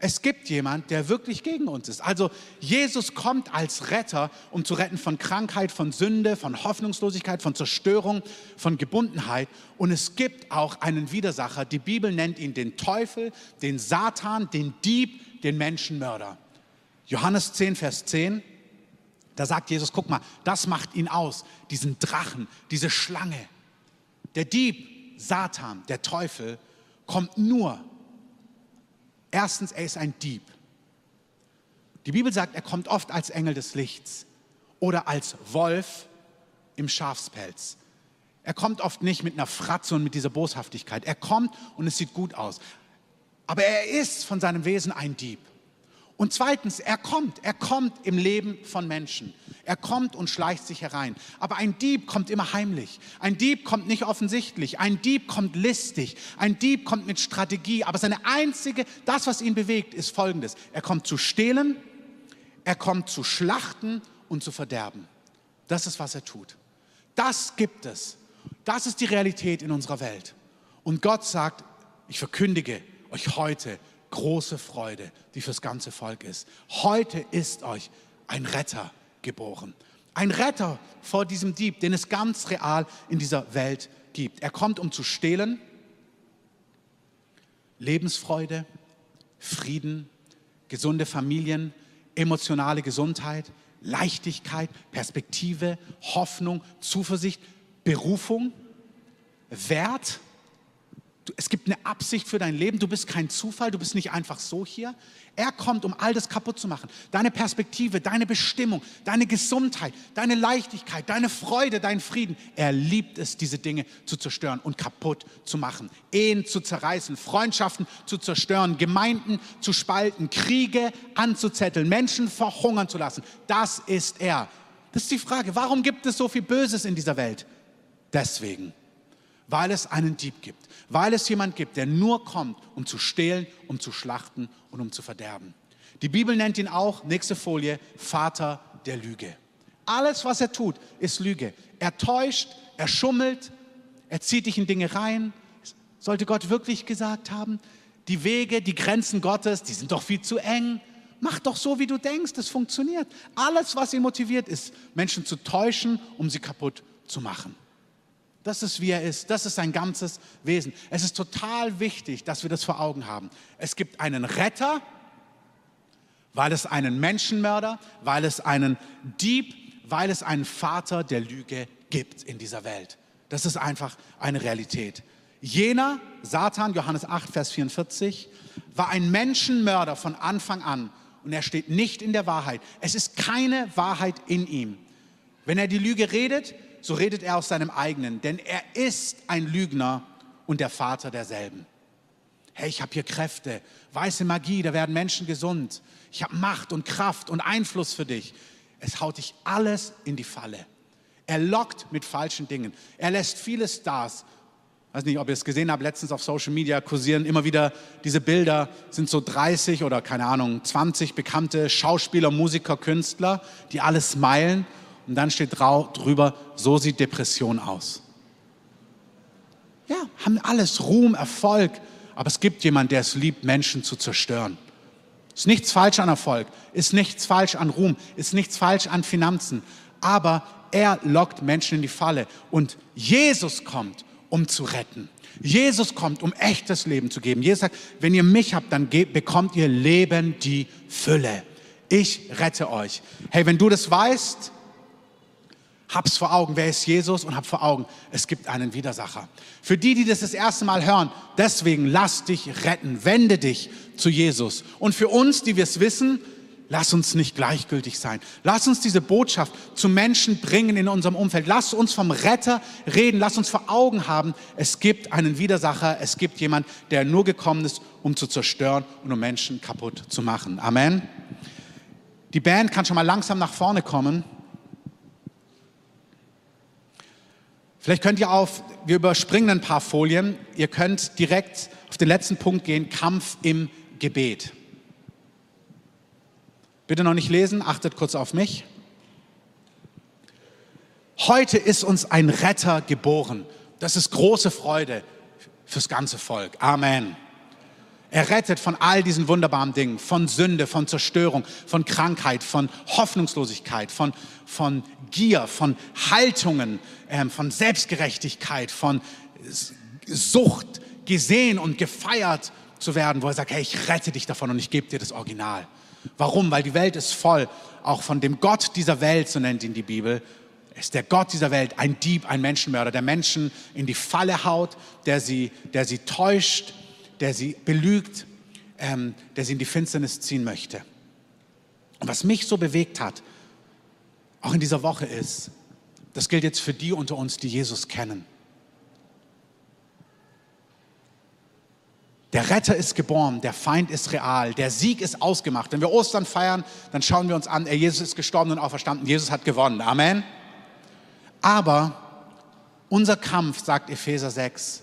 Es gibt jemand, der wirklich gegen uns ist. Also Jesus kommt als Retter, um zu retten von Krankheit, von Sünde, von Hoffnungslosigkeit, von Zerstörung, von Gebundenheit. Und es gibt auch einen Widersacher. Die Bibel nennt ihn den Teufel, den Satan, den Dieb, den Menschenmörder. Johannes 10, Vers 10. Da sagt Jesus, guck mal, das macht ihn aus, diesen Drachen, diese Schlange. Der Dieb, Satan, der Teufel, kommt nur. Erstens, er ist ein Dieb. Die Bibel sagt, er kommt oft als Engel des Lichts oder als Wolf im Schafspelz. Er kommt oft nicht mit einer Fratze und mit dieser Boshaftigkeit. Er kommt und es sieht gut aus. Aber er ist von seinem Wesen ein Dieb. Und zweitens, er kommt, er kommt im Leben von Menschen. Er kommt und schleicht sich herein. Aber ein Dieb kommt immer heimlich. Ein Dieb kommt nicht offensichtlich. Ein Dieb kommt listig. Ein Dieb kommt mit Strategie. Aber seine einzige, das, was ihn bewegt, ist folgendes. Er kommt zu stehlen, er kommt zu schlachten und zu verderben. Das ist, was er tut. Das gibt es. Das ist die Realität in unserer Welt. Und Gott sagt, ich verkündige euch heute, große Freude, die fürs ganze Volk ist. Heute ist euch ein Retter geboren. Ein Retter vor diesem Dieb, den es ganz real in dieser Welt gibt. Er kommt, um zu stehlen, Lebensfreude, Frieden, gesunde Familien, emotionale Gesundheit, Leichtigkeit, Perspektive, Hoffnung, Zuversicht, Berufung, Wert, es gibt eine Absicht für dein Leben. Du bist kein Zufall, du bist nicht einfach so hier. Er kommt, um all das kaputt zu machen. Deine Perspektive, deine Bestimmung, deine Gesundheit, deine Leichtigkeit, deine Freude, deinen Frieden. Er liebt es, diese Dinge zu zerstören und kaputt zu machen. Ehen zu zerreißen, Freundschaften zu zerstören, Gemeinden zu spalten, Kriege anzuzetteln, Menschen verhungern zu lassen. Das ist er. Das ist die Frage, warum gibt es so viel Böses in dieser Welt? Deswegen, weil es einen Dieb gibt weil es jemand gibt, der nur kommt, um zu stehlen, um zu schlachten und um zu verderben. Die Bibel nennt ihn auch, nächste Folie, Vater der Lüge. Alles, was er tut, ist Lüge. Er täuscht, er schummelt, er zieht dich in Dinge rein. Sollte Gott wirklich gesagt haben, die Wege, die Grenzen Gottes, die sind doch viel zu eng. Mach doch so, wie du denkst, das funktioniert. Alles, was ihn motiviert, ist, Menschen zu täuschen, um sie kaputt zu machen. Das ist, wie er ist. Das ist sein ganzes Wesen. Es ist total wichtig, dass wir das vor Augen haben. Es gibt einen Retter, weil es einen Menschenmörder, weil es einen Dieb, weil es einen Vater der Lüge gibt in dieser Welt. Das ist einfach eine Realität. Jener, Satan, Johannes 8, Vers 44, war ein Menschenmörder von Anfang an und er steht nicht in der Wahrheit. Es ist keine Wahrheit in ihm. Wenn er die Lüge redet, so redet er aus seinem eigenen, denn er ist ein Lügner und der Vater derselben. Hey, ich habe hier Kräfte, weiße Magie, da werden Menschen gesund. Ich habe Macht und Kraft und Einfluss für dich. Es haut dich alles in die Falle. Er lockt mit falschen Dingen. Er lässt viele Stars, weiß nicht, ob ihr es gesehen habt, letztens auf Social Media kursieren immer wieder diese Bilder, sind so 30 oder keine Ahnung, 20 bekannte Schauspieler, Musiker, Künstler, die alles smilen und dann steht drüber, so sieht Depression aus. Ja, haben alles, Ruhm, Erfolg, aber es gibt jemanden, der es liebt, Menschen zu zerstören. Ist nichts falsch an Erfolg, ist nichts falsch an Ruhm, ist nichts falsch an Finanzen, aber er lockt Menschen in die Falle und Jesus kommt, um zu retten. Jesus kommt, um echtes Leben zu geben. Jesus sagt, wenn ihr mich habt, dann bekommt ihr Leben die Fülle. Ich rette euch. Hey, wenn du das weißt, hab's vor Augen, wer ist Jesus und hab vor Augen, es gibt einen Widersacher. Für die, die das das erste Mal hören, deswegen lass dich retten, wende dich zu Jesus. Und für uns, die wir es wissen, lass uns nicht gleichgültig sein. Lass uns diese Botschaft zu Menschen bringen in unserem Umfeld. Lass uns vom Retter reden. Lass uns vor Augen haben, es gibt einen Widersacher. Es gibt jemand, der nur gekommen ist, um zu zerstören und um Menschen kaputt zu machen. Amen. Die Band kann schon mal langsam nach vorne kommen. Vielleicht könnt ihr auf, wir überspringen ein paar Folien, ihr könnt direkt auf den letzten Punkt gehen, Kampf im Gebet. Bitte noch nicht lesen, achtet kurz auf mich. Heute ist uns ein Retter geboren. Das ist große Freude fürs ganze Volk. Amen. Er rettet von all diesen wunderbaren Dingen, von Sünde, von Zerstörung, von Krankheit, von Hoffnungslosigkeit, von, von Gier, von Haltungen, ähm, von Selbstgerechtigkeit, von Sucht, gesehen und gefeiert zu werden, wo er sagt, hey, ich rette dich davon und ich gebe dir das Original. Warum? Weil die Welt ist voll, auch von dem Gott dieser Welt, so nennt ihn die Bibel, ist der Gott dieser Welt ein Dieb, ein Menschenmörder, der Menschen in die Falle haut, der sie, der sie täuscht, der sie belügt, ähm, der sie in die Finsternis ziehen möchte. Und was mich so bewegt hat, auch in dieser Woche ist, das gilt jetzt für die unter uns, die Jesus kennen. Der Retter ist geboren, der Feind ist real, der Sieg ist ausgemacht. Wenn wir Ostern feiern, dann schauen wir uns an, er Jesus ist gestorben und auferstanden, Jesus hat gewonnen. Amen. Aber unser Kampf, sagt Epheser 6,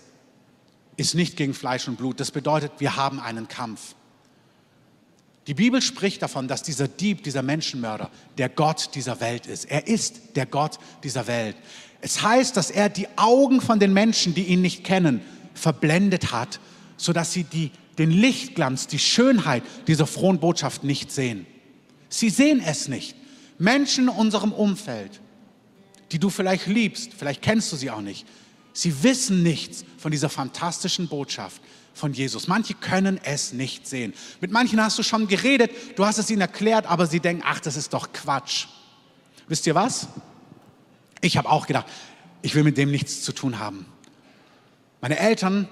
ist nicht gegen Fleisch und Blut. Das bedeutet, wir haben einen Kampf. Die Bibel spricht davon, dass dieser Dieb, dieser Menschenmörder, der Gott dieser Welt ist. Er ist der Gott dieser Welt. Es heißt, dass er die Augen von den Menschen, die ihn nicht kennen, verblendet hat, sodass sie die, den Lichtglanz, die Schönheit dieser frohen Botschaft nicht sehen. Sie sehen es nicht. Menschen in unserem Umfeld, die du vielleicht liebst, vielleicht kennst du sie auch nicht, sie wissen nichts von dieser fantastischen Botschaft von Jesus. Manche können es nicht sehen. Mit manchen hast du schon geredet, du hast es ihnen erklärt, aber sie denken, ach, das ist doch Quatsch. Wisst ihr was? Ich habe auch gedacht, ich will mit dem nichts zu tun haben. Meine Eltern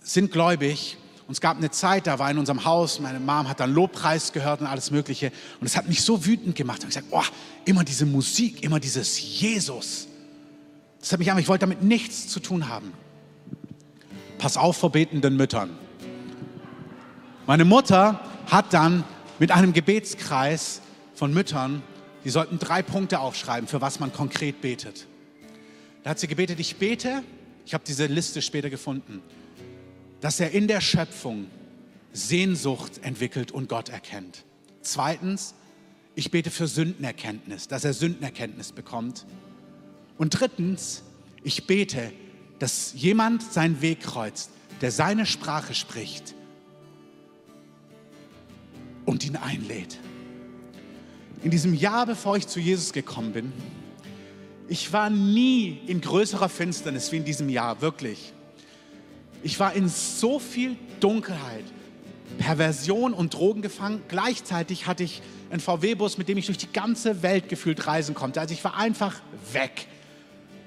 sind gläubig und es gab eine Zeit, da war in unserem Haus, meine Mom hat dann Lobpreis gehört und alles Mögliche. Und es hat mich so wütend gemacht. Ich habe gesagt, oh, immer diese Musik, immer dieses Jesus. Das hat mich einfach, ich wollte damit nichts zu tun haben. Pass auf vor betenden Müttern. Meine Mutter hat dann mit einem Gebetskreis von Müttern, die sollten drei Punkte aufschreiben, für was man konkret betet. Da hat sie gebetet, ich bete, ich habe diese Liste später gefunden dass er in der Schöpfung Sehnsucht entwickelt und Gott erkennt. Zweitens, ich bete für Sündenerkenntnis, dass er Sündenerkenntnis bekommt. Und drittens, ich bete, dass jemand seinen Weg kreuzt, der seine Sprache spricht und ihn einlädt. In diesem Jahr, bevor ich zu Jesus gekommen bin, ich war nie in größerer Finsternis wie in diesem Jahr, wirklich. Ich war in so viel Dunkelheit, Perversion und Drogen gefangen. Gleichzeitig hatte ich einen VW-Bus, mit dem ich durch die ganze Welt gefühlt reisen konnte. Also ich war einfach weg.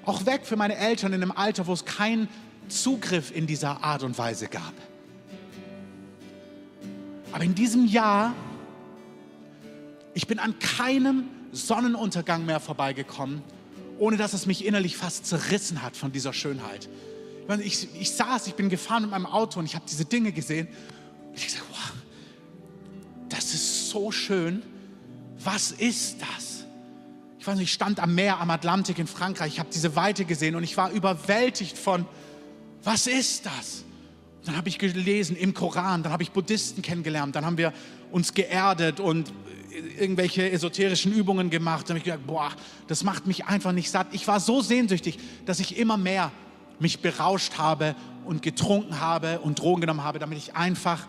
Auch weg für meine Eltern in einem Alter, wo es keinen Zugriff in dieser Art und Weise gab. Aber in diesem Jahr, ich bin an keinem Sonnenuntergang mehr vorbeigekommen, ohne dass es mich innerlich fast zerrissen hat von dieser Schönheit. Ich, ich saß, ich bin gefahren mit meinem Auto und ich habe diese Dinge gesehen. Und ich gesagt, wow, das ist so schön. Was ist das? Ich weiß nicht, ich stand am Meer, am Atlantik in Frankreich. Ich habe diese Weite gesehen und ich war überwältigt von, was ist das? Dann habe ich gelesen im Koran, dann habe ich Buddhisten kennengelernt, dann haben wir uns geerdet und irgendwelche esoterischen Übungen gemacht. Dann habe ich gedacht, boah, das macht mich einfach nicht satt. Ich war so sehnsüchtig, dass ich immer mehr mich berauscht habe und getrunken habe und Drogen genommen habe, damit ich einfach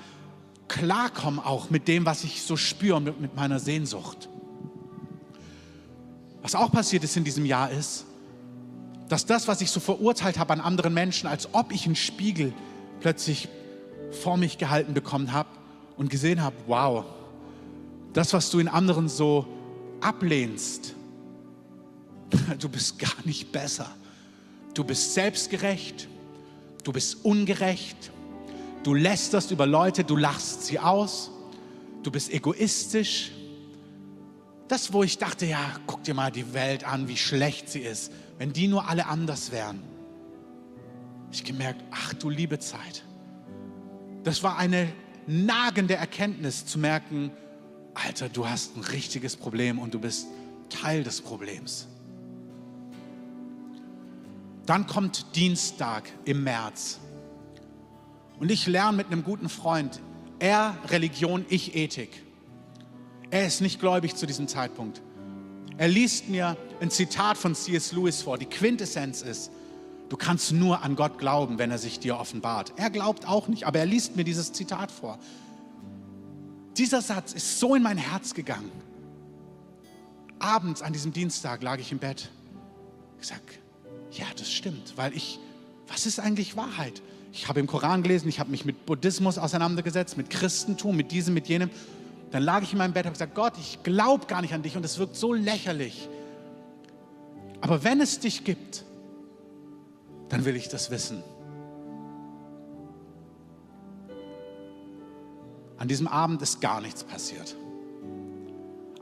klarkomme auch mit dem, was ich so spüre, mit, mit meiner Sehnsucht. Was auch passiert ist in diesem Jahr ist, dass das, was ich so verurteilt habe an anderen Menschen, als ob ich einen Spiegel plötzlich vor mich gehalten bekommen habe und gesehen habe, wow, das, was du in anderen so ablehnst, <laughs> du bist gar nicht besser Du bist selbstgerecht, du bist ungerecht, du lästerst über Leute, du lachst sie aus, du bist egoistisch. Das, wo ich dachte, ja, guck dir mal die Welt an, wie schlecht sie ist, wenn die nur alle anders wären. Ich gemerkt, ach du liebe Zeit. Das war eine nagende Erkenntnis zu merken, Alter, du hast ein richtiges Problem und du bist Teil des Problems. Dann kommt Dienstag im März. Und ich lerne mit einem guten Freund, er Religion, ich Ethik. Er ist nicht gläubig zu diesem Zeitpunkt. Er liest mir ein Zitat von C.S. Lewis vor. Die Quintessenz ist, Du kannst nur an Gott glauben, wenn er sich dir offenbart. Er glaubt auch nicht, aber er liest mir dieses Zitat vor. Dieser Satz ist so in mein Herz gegangen. Abends an diesem Dienstag lag ich im Bett. Ich sag, ja, das stimmt, weil ich, was ist eigentlich Wahrheit? Ich habe im Koran gelesen, ich habe mich mit Buddhismus auseinandergesetzt, mit Christentum, mit diesem, mit jenem. Dann lag ich in meinem Bett und habe gesagt, Gott, ich glaube gar nicht an dich und es wirkt so lächerlich. Aber wenn es dich gibt, dann will ich das wissen. An diesem Abend ist gar nichts passiert.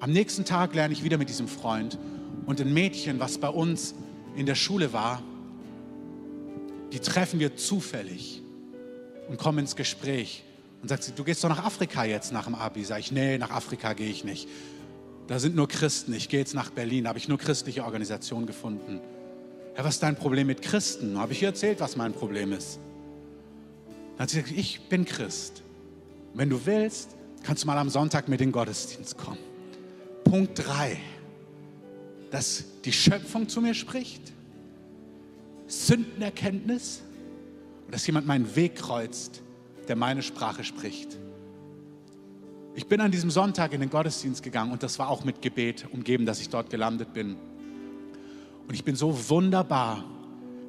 Am nächsten Tag lerne ich wieder mit diesem Freund und ein Mädchen, was bei uns in der Schule war, die treffen wir zufällig und kommen ins Gespräch und sagt sie, du gehst doch nach Afrika jetzt nach dem Abi. Sag ich, nee, nach Afrika gehe ich nicht. Da sind nur Christen. Ich gehe jetzt nach Berlin. Da habe ich nur christliche Organisationen gefunden. Ja, was ist dein Problem mit Christen? Habe ich ihr erzählt, was mein Problem ist. Dann hat sie gesagt, ich bin Christ. Wenn du willst, kannst du mal am Sonntag mit in den Gottesdienst kommen. Punkt 3, dass die Schöpfung zu mir spricht, Sündenerkenntnis und dass jemand meinen Weg kreuzt, der meine Sprache spricht. Ich bin an diesem Sonntag in den Gottesdienst gegangen und das war auch mit Gebet umgeben, dass ich dort gelandet bin. Und ich bin so wunderbar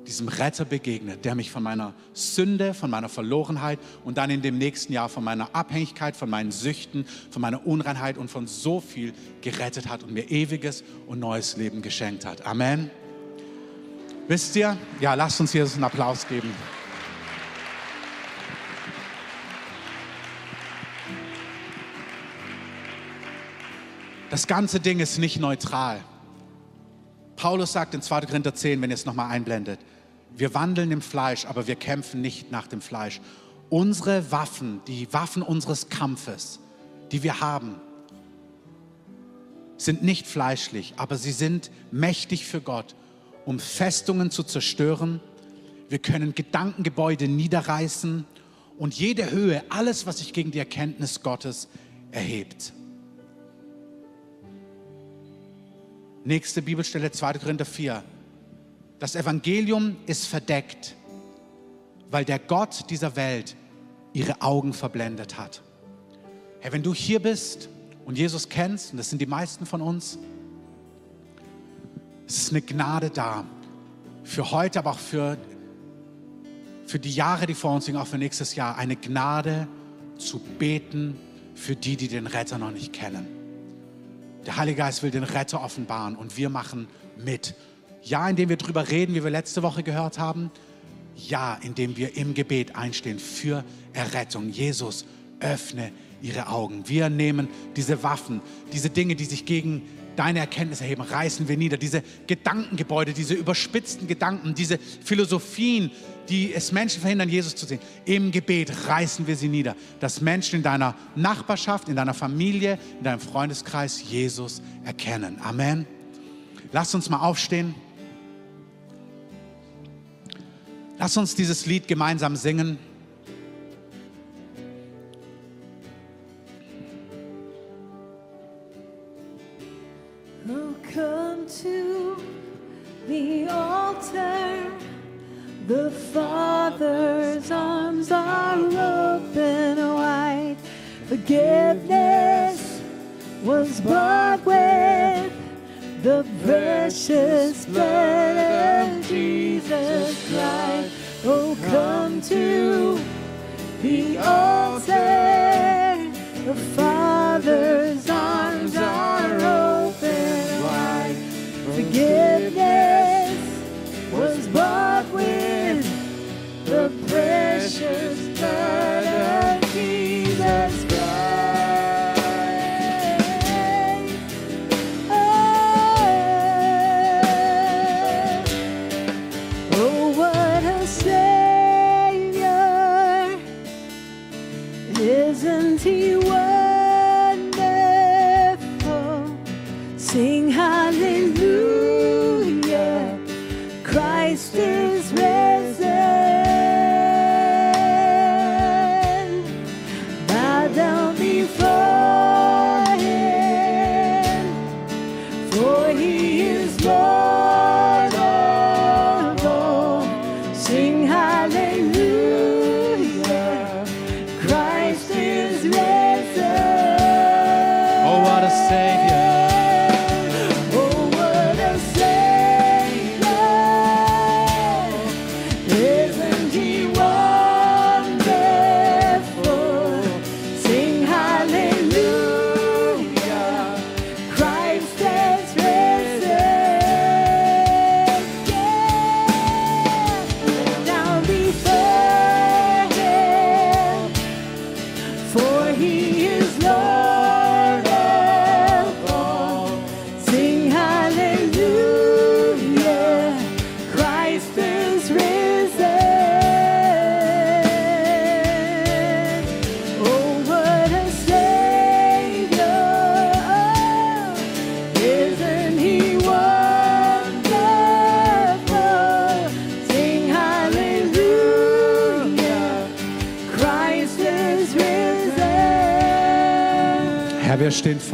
diesem Retter begegnet, der mich von meiner Sünde, von meiner Verlorenheit und dann in dem nächsten Jahr von meiner Abhängigkeit, von meinen Süchten, von meiner Unreinheit und von so viel gerettet hat und mir ewiges und neues Leben geschenkt hat. Amen. Wisst ihr? Ja, lasst uns hier einen Applaus geben. Das ganze Ding ist nicht neutral. Paulus sagt in 2. Korinther 10, wenn ihr es nochmal einblendet, wir wandeln im Fleisch, aber wir kämpfen nicht nach dem Fleisch. Unsere Waffen, die Waffen unseres Kampfes, die wir haben, sind nicht fleischlich, aber sie sind mächtig für Gott, um Festungen zu zerstören. Wir können Gedankengebäude niederreißen und jede Höhe, alles, was sich gegen die Erkenntnis Gottes erhebt. Nächste Bibelstelle 2. Korinther 4. Das Evangelium ist verdeckt, weil der Gott dieser Welt ihre Augen verblendet hat. Hey, wenn du hier bist und Jesus kennst, und das sind die meisten von uns, es ist eine Gnade da, für heute, aber auch für, für die Jahre, die vor uns liegen, auch für nächstes Jahr, eine Gnade zu beten für die, die den Retter noch nicht kennen. Der Heilige Geist will den Retter offenbaren und wir machen mit. Ja, indem wir darüber reden, wie wir letzte Woche gehört haben. Ja, indem wir im Gebet einstehen für Errettung. Jesus, öffne ihre Augen. Wir nehmen diese Waffen, diese Dinge, die sich gegen deine Erkenntnis erheben, reißen wir nieder. Diese Gedankengebäude, diese überspitzten Gedanken, diese Philosophien, die es Menschen verhindern, Jesus zu sehen. Im Gebet reißen wir sie nieder, dass Menschen in deiner Nachbarschaft, in deiner Familie, in deinem Freundeskreis Jesus erkennen. Amen. Lass uns mal aufstehen. Lass uns dieses Lied gemeinsam singen. Hallelujah. Christ is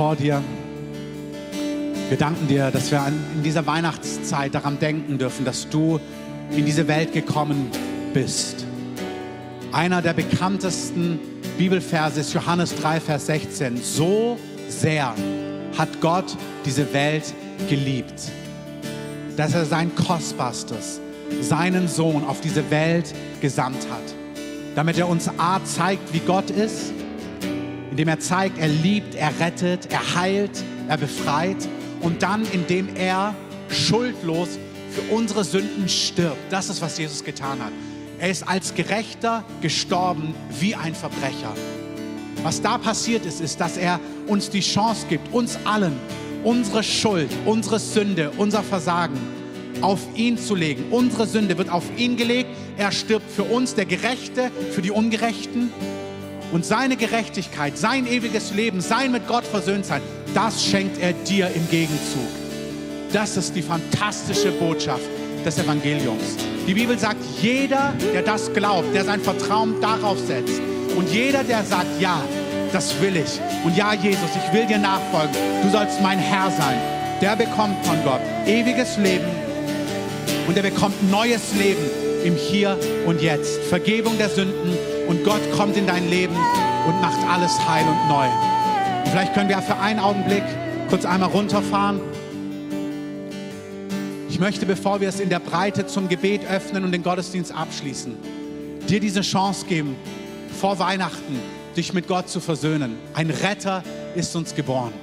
vor dir. Wir danken dir, dass wir in dieser Weihnachtszeit daran denken dürfen, dass du in diese Welt gekommen bist. Einer der bekanntesten Bibelverse ist Johannes 3, Vers 16. So sehr hat Gott diese Welt geliebt, dass er sein Kostbarstes, seinen Sohn auf diese Welt gesandt hat, damit er uns A zeigt, wie Gott ist, indem er zeigt, er liebt, er rettet, er heilt, er befreit und dann, indem er schuldlos für unsere Sünden stirbt. Das ist, was Jesus getan hat. Er ist als Gerechter gestorben wie ein Verbrecher. Was da passiert ist, ist, dass er uns die Chance gibt, uns allen unsere Schuld, unsere Sünde, unser Versagen auf ihn zu legen. Unsere Sünde wird auf ihn gelegt. Er stirbt für uns, der Gerechte, für die Ungerechten. Und seine Gerechtigkeit, sein ewiges Leben, sein mit Gott versöhnt sein, das schenkt er dir im Gegenzug. Das ist die fantastische Botschaft des Evangeliums. Die Bibel sagt, jeder, der das glaubt, der sein Vertrauen darauf setzt und jeder, der sagt, ja, das will ich und ja, Jesus, ich will dir nachfolgen, du sollst mein Herr sein, der bekommt von Gott ewiges Leben und er bekommt neues Leben im Hier und Jetzt. Vergebung der Sünden und Gott kommt in dein Leben und macht alles heil und neu. Und vielleicht können wir für einen Augenblick kurz einmal runterfahren. Ich möchte, bevor wir es in der Breite zum Gebet öffnen und den Gottesdienst abschließen, dir diese Chance geben, vor Weihnachten dich mit Gott zu versöhnen. Ein Retter ist uns geboren.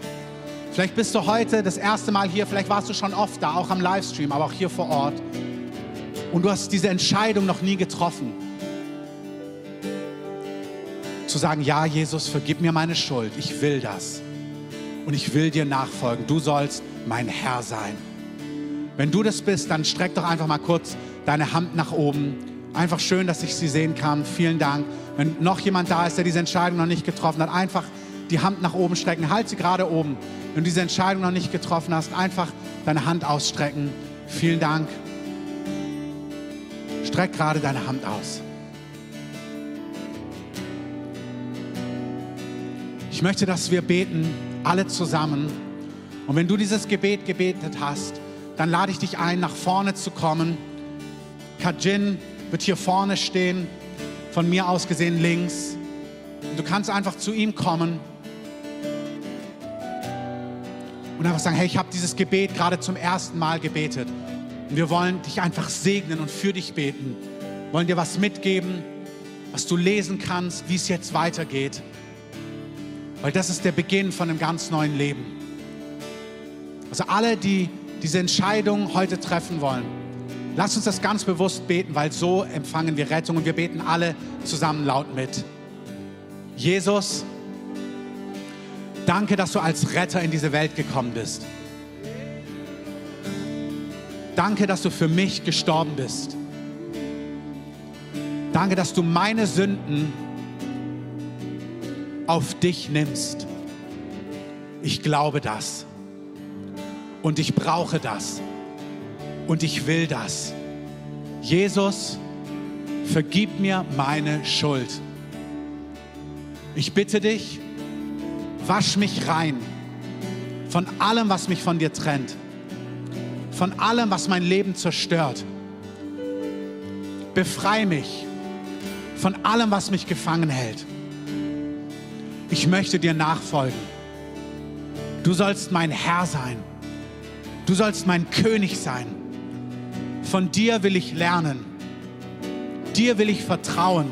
Vielleicht bist du heute das erste Mal hier, vielleicht warst du schon oft da, auch am Livestream, aber auch hier vor Ort. Und du hast diese Entscheidung noch nie getroffen. Zu sagen, ja, Jesus, vergib mir meine Schuld, ich will das. Und ich will dir nachfolgen. Du sollst mein Herr sein. Wenn du das bist, dann streck doch einfach mal kurz deine Hand nach oben. Einfach schön, dass ich sie sehen kann. Vielen Dank. Wenn noch jemand da ist, der diese Entscheidung noch nicht getroffen hat, einfach die Hand nach oben strecken. Halt sie gerade oben. Wenn du diese Entscheidung noch nicht getroffen hast, einfach deine Hand ausstrecken. Vielen Dank. Streck gerade deine Hand aus. Ich möchte, dass wir beten, alle zusammen. Und wenn du dieses Gebet gebetet hast, dann lade ich dich ein, nach vorne zu kommen. Kajin wird hier vorne stehen, von mir aus gesehen links. Und du kannst einfach zu ihm kommen und einfach sagen, hey, ich habe dieses Gebet gerade zum ersten Mal gebetet. Und wir wollen dich einfach segnen und für dich beten. Wir wollen dir was mitgeben, was du lesen kannst, wie es jetzt weitergeht. Weil das ist der Beginn von einem ganz neuen Leben. Also alle, die diese Entscheidung heute treffen wollen, lasst uns das ganz bewusst beten, weil so empfangen wir Rettung und wir beten alle zusammen laut mit. Jesus, danke, dass du als Retter in diese Welt gekommen bist. Danke, dass du für mich gestorben bist. Danke, dass du meine Sünden auf dich nimmst. Ich glaube das. Und ich brauche das. Und ich will das. Jesus, vergib mir meine Schuld. Ich bitte dich, wasch mich rein von allem, was mich von dir trennt. Von allem, was mein Leben zerstört. Befrei mich von allem, was mich gefangen hält. Ich möchte dir nachfolgen. Du sollst mein Herr sein. Du sollst mein König sein. Von dir will ich lernen. Dir will ich vertrauen.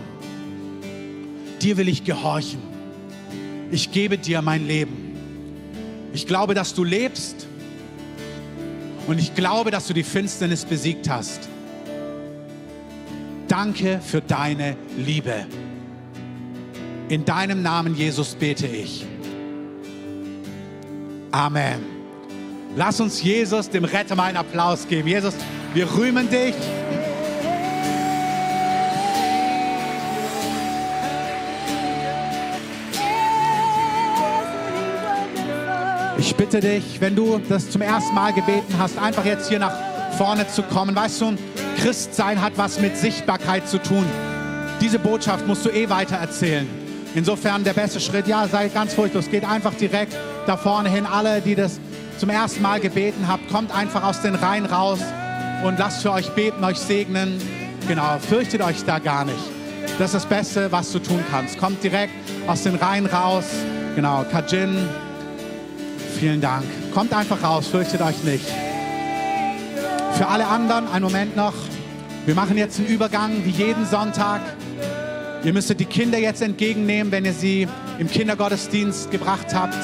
Dir will ich gehorchen. Ich gebe dir mein Leben. Ich glaube, dass du lebst. Und ich glaube, dass du die Finsternis besiegt hast. Danke für deine Liebe. In deinem Namen, Jesus, bete ich. Amen. Lass uns Jesus, dem Retter, mal einen Applaus geben. Jesus, wir rühmen dich. Ich bitte dich, wenn du das zum ersten Mal gebeten hast, einfach jetzt hier nach vorne zu kommen. Weißt du, Christsein hat was mit Sichtbarkeit zu tun. Diese Botschaft musst du eh weiter erzählen. Insofern der beste Schritt, ja, seid ganz furchtlos, geht einfach direkt da vorne hin. Alle, die das zum ersten Mal gebeten habt, kommt einfach aus den Reihen raus und lasst für euch beten, euch segnen. Genau, fürchtet euch da gar nicht. Das ist das Beste, was du tun kannst. Kommt direkt aus den Reihen raus. Genau, Kajin, vielen Dank. Kommt einfach raus, fürchtet euch nicht. Für alle anderen, einen Moment noch. Wir machen jetzt einen Übergang wie jeden Sonntag. Ihr müsstet die Kinder jetzt entgegennehmen, wenn ihr sie im Kindergottesdienst gebracht habt.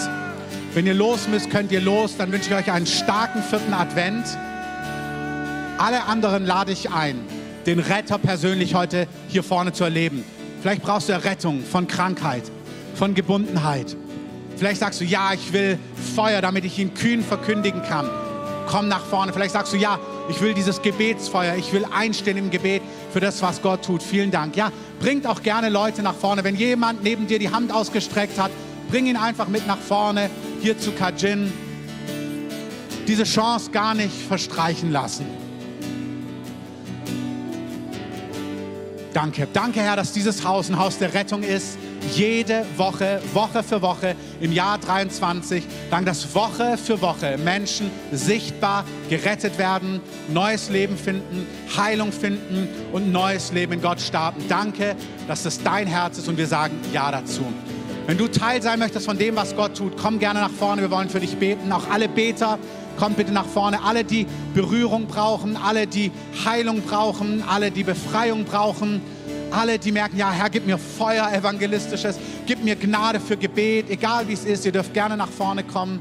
Wenn ihr los müsst, könnt ihr los. Dann wünsche ich euch einen starken vierten Advent. Alle anderen lade ich ein, den Retter persönlich heute hier vorne zu erleben. Vielleicht brauchst du Errettung von Krankheit, von Gebundenheit. Vielleicht sagst du, ja, ich will Feuer, damit ich ihn kühn verkündigen kann. Komm nach vorne. Vielleicht sagst du, ja, ich will dieses Gebetsfeuer, ich will einstehen im Gebet für das, was Gott tut. Vielen Dank. Ja, bringt auch gerne Leute nach vorne. Wenn jemand neben dir die Hand ausgestreckt hat, bring ihn einfach mit nach vorne, hier zu Kajin. Diese Chance gar nicht verstreichen lassen. Danke. Danke, Herr, dass dieses Haus ein Haus der Rettung ist. Jede Woche, Woche für Woche im Jahr 23. Danke, dass Woche für Woche Menschen sichtbar gerettet werden, neues Leben finden, Heilung finden und neues Leben in Gott starten. Danke, dass das dein Herz ist und wir sagen Ja dazu. Wenn du Teil sein möchtest von dem, was Gott tut, komm gerne nach vorne. Wir wollen für dich beten. Auch alle Beter, kommt bitte nach vorne. Alle, die Berührung brauchen, alle, die Heilung brauchen, alle, die Befreiung brauchen, alle, die merken, ja, Herr, gib mir Feuer evangelistisches, gib mir Gnade für Gebet, egal wie es ist. Ihr dürft gerne nach vorne kommen.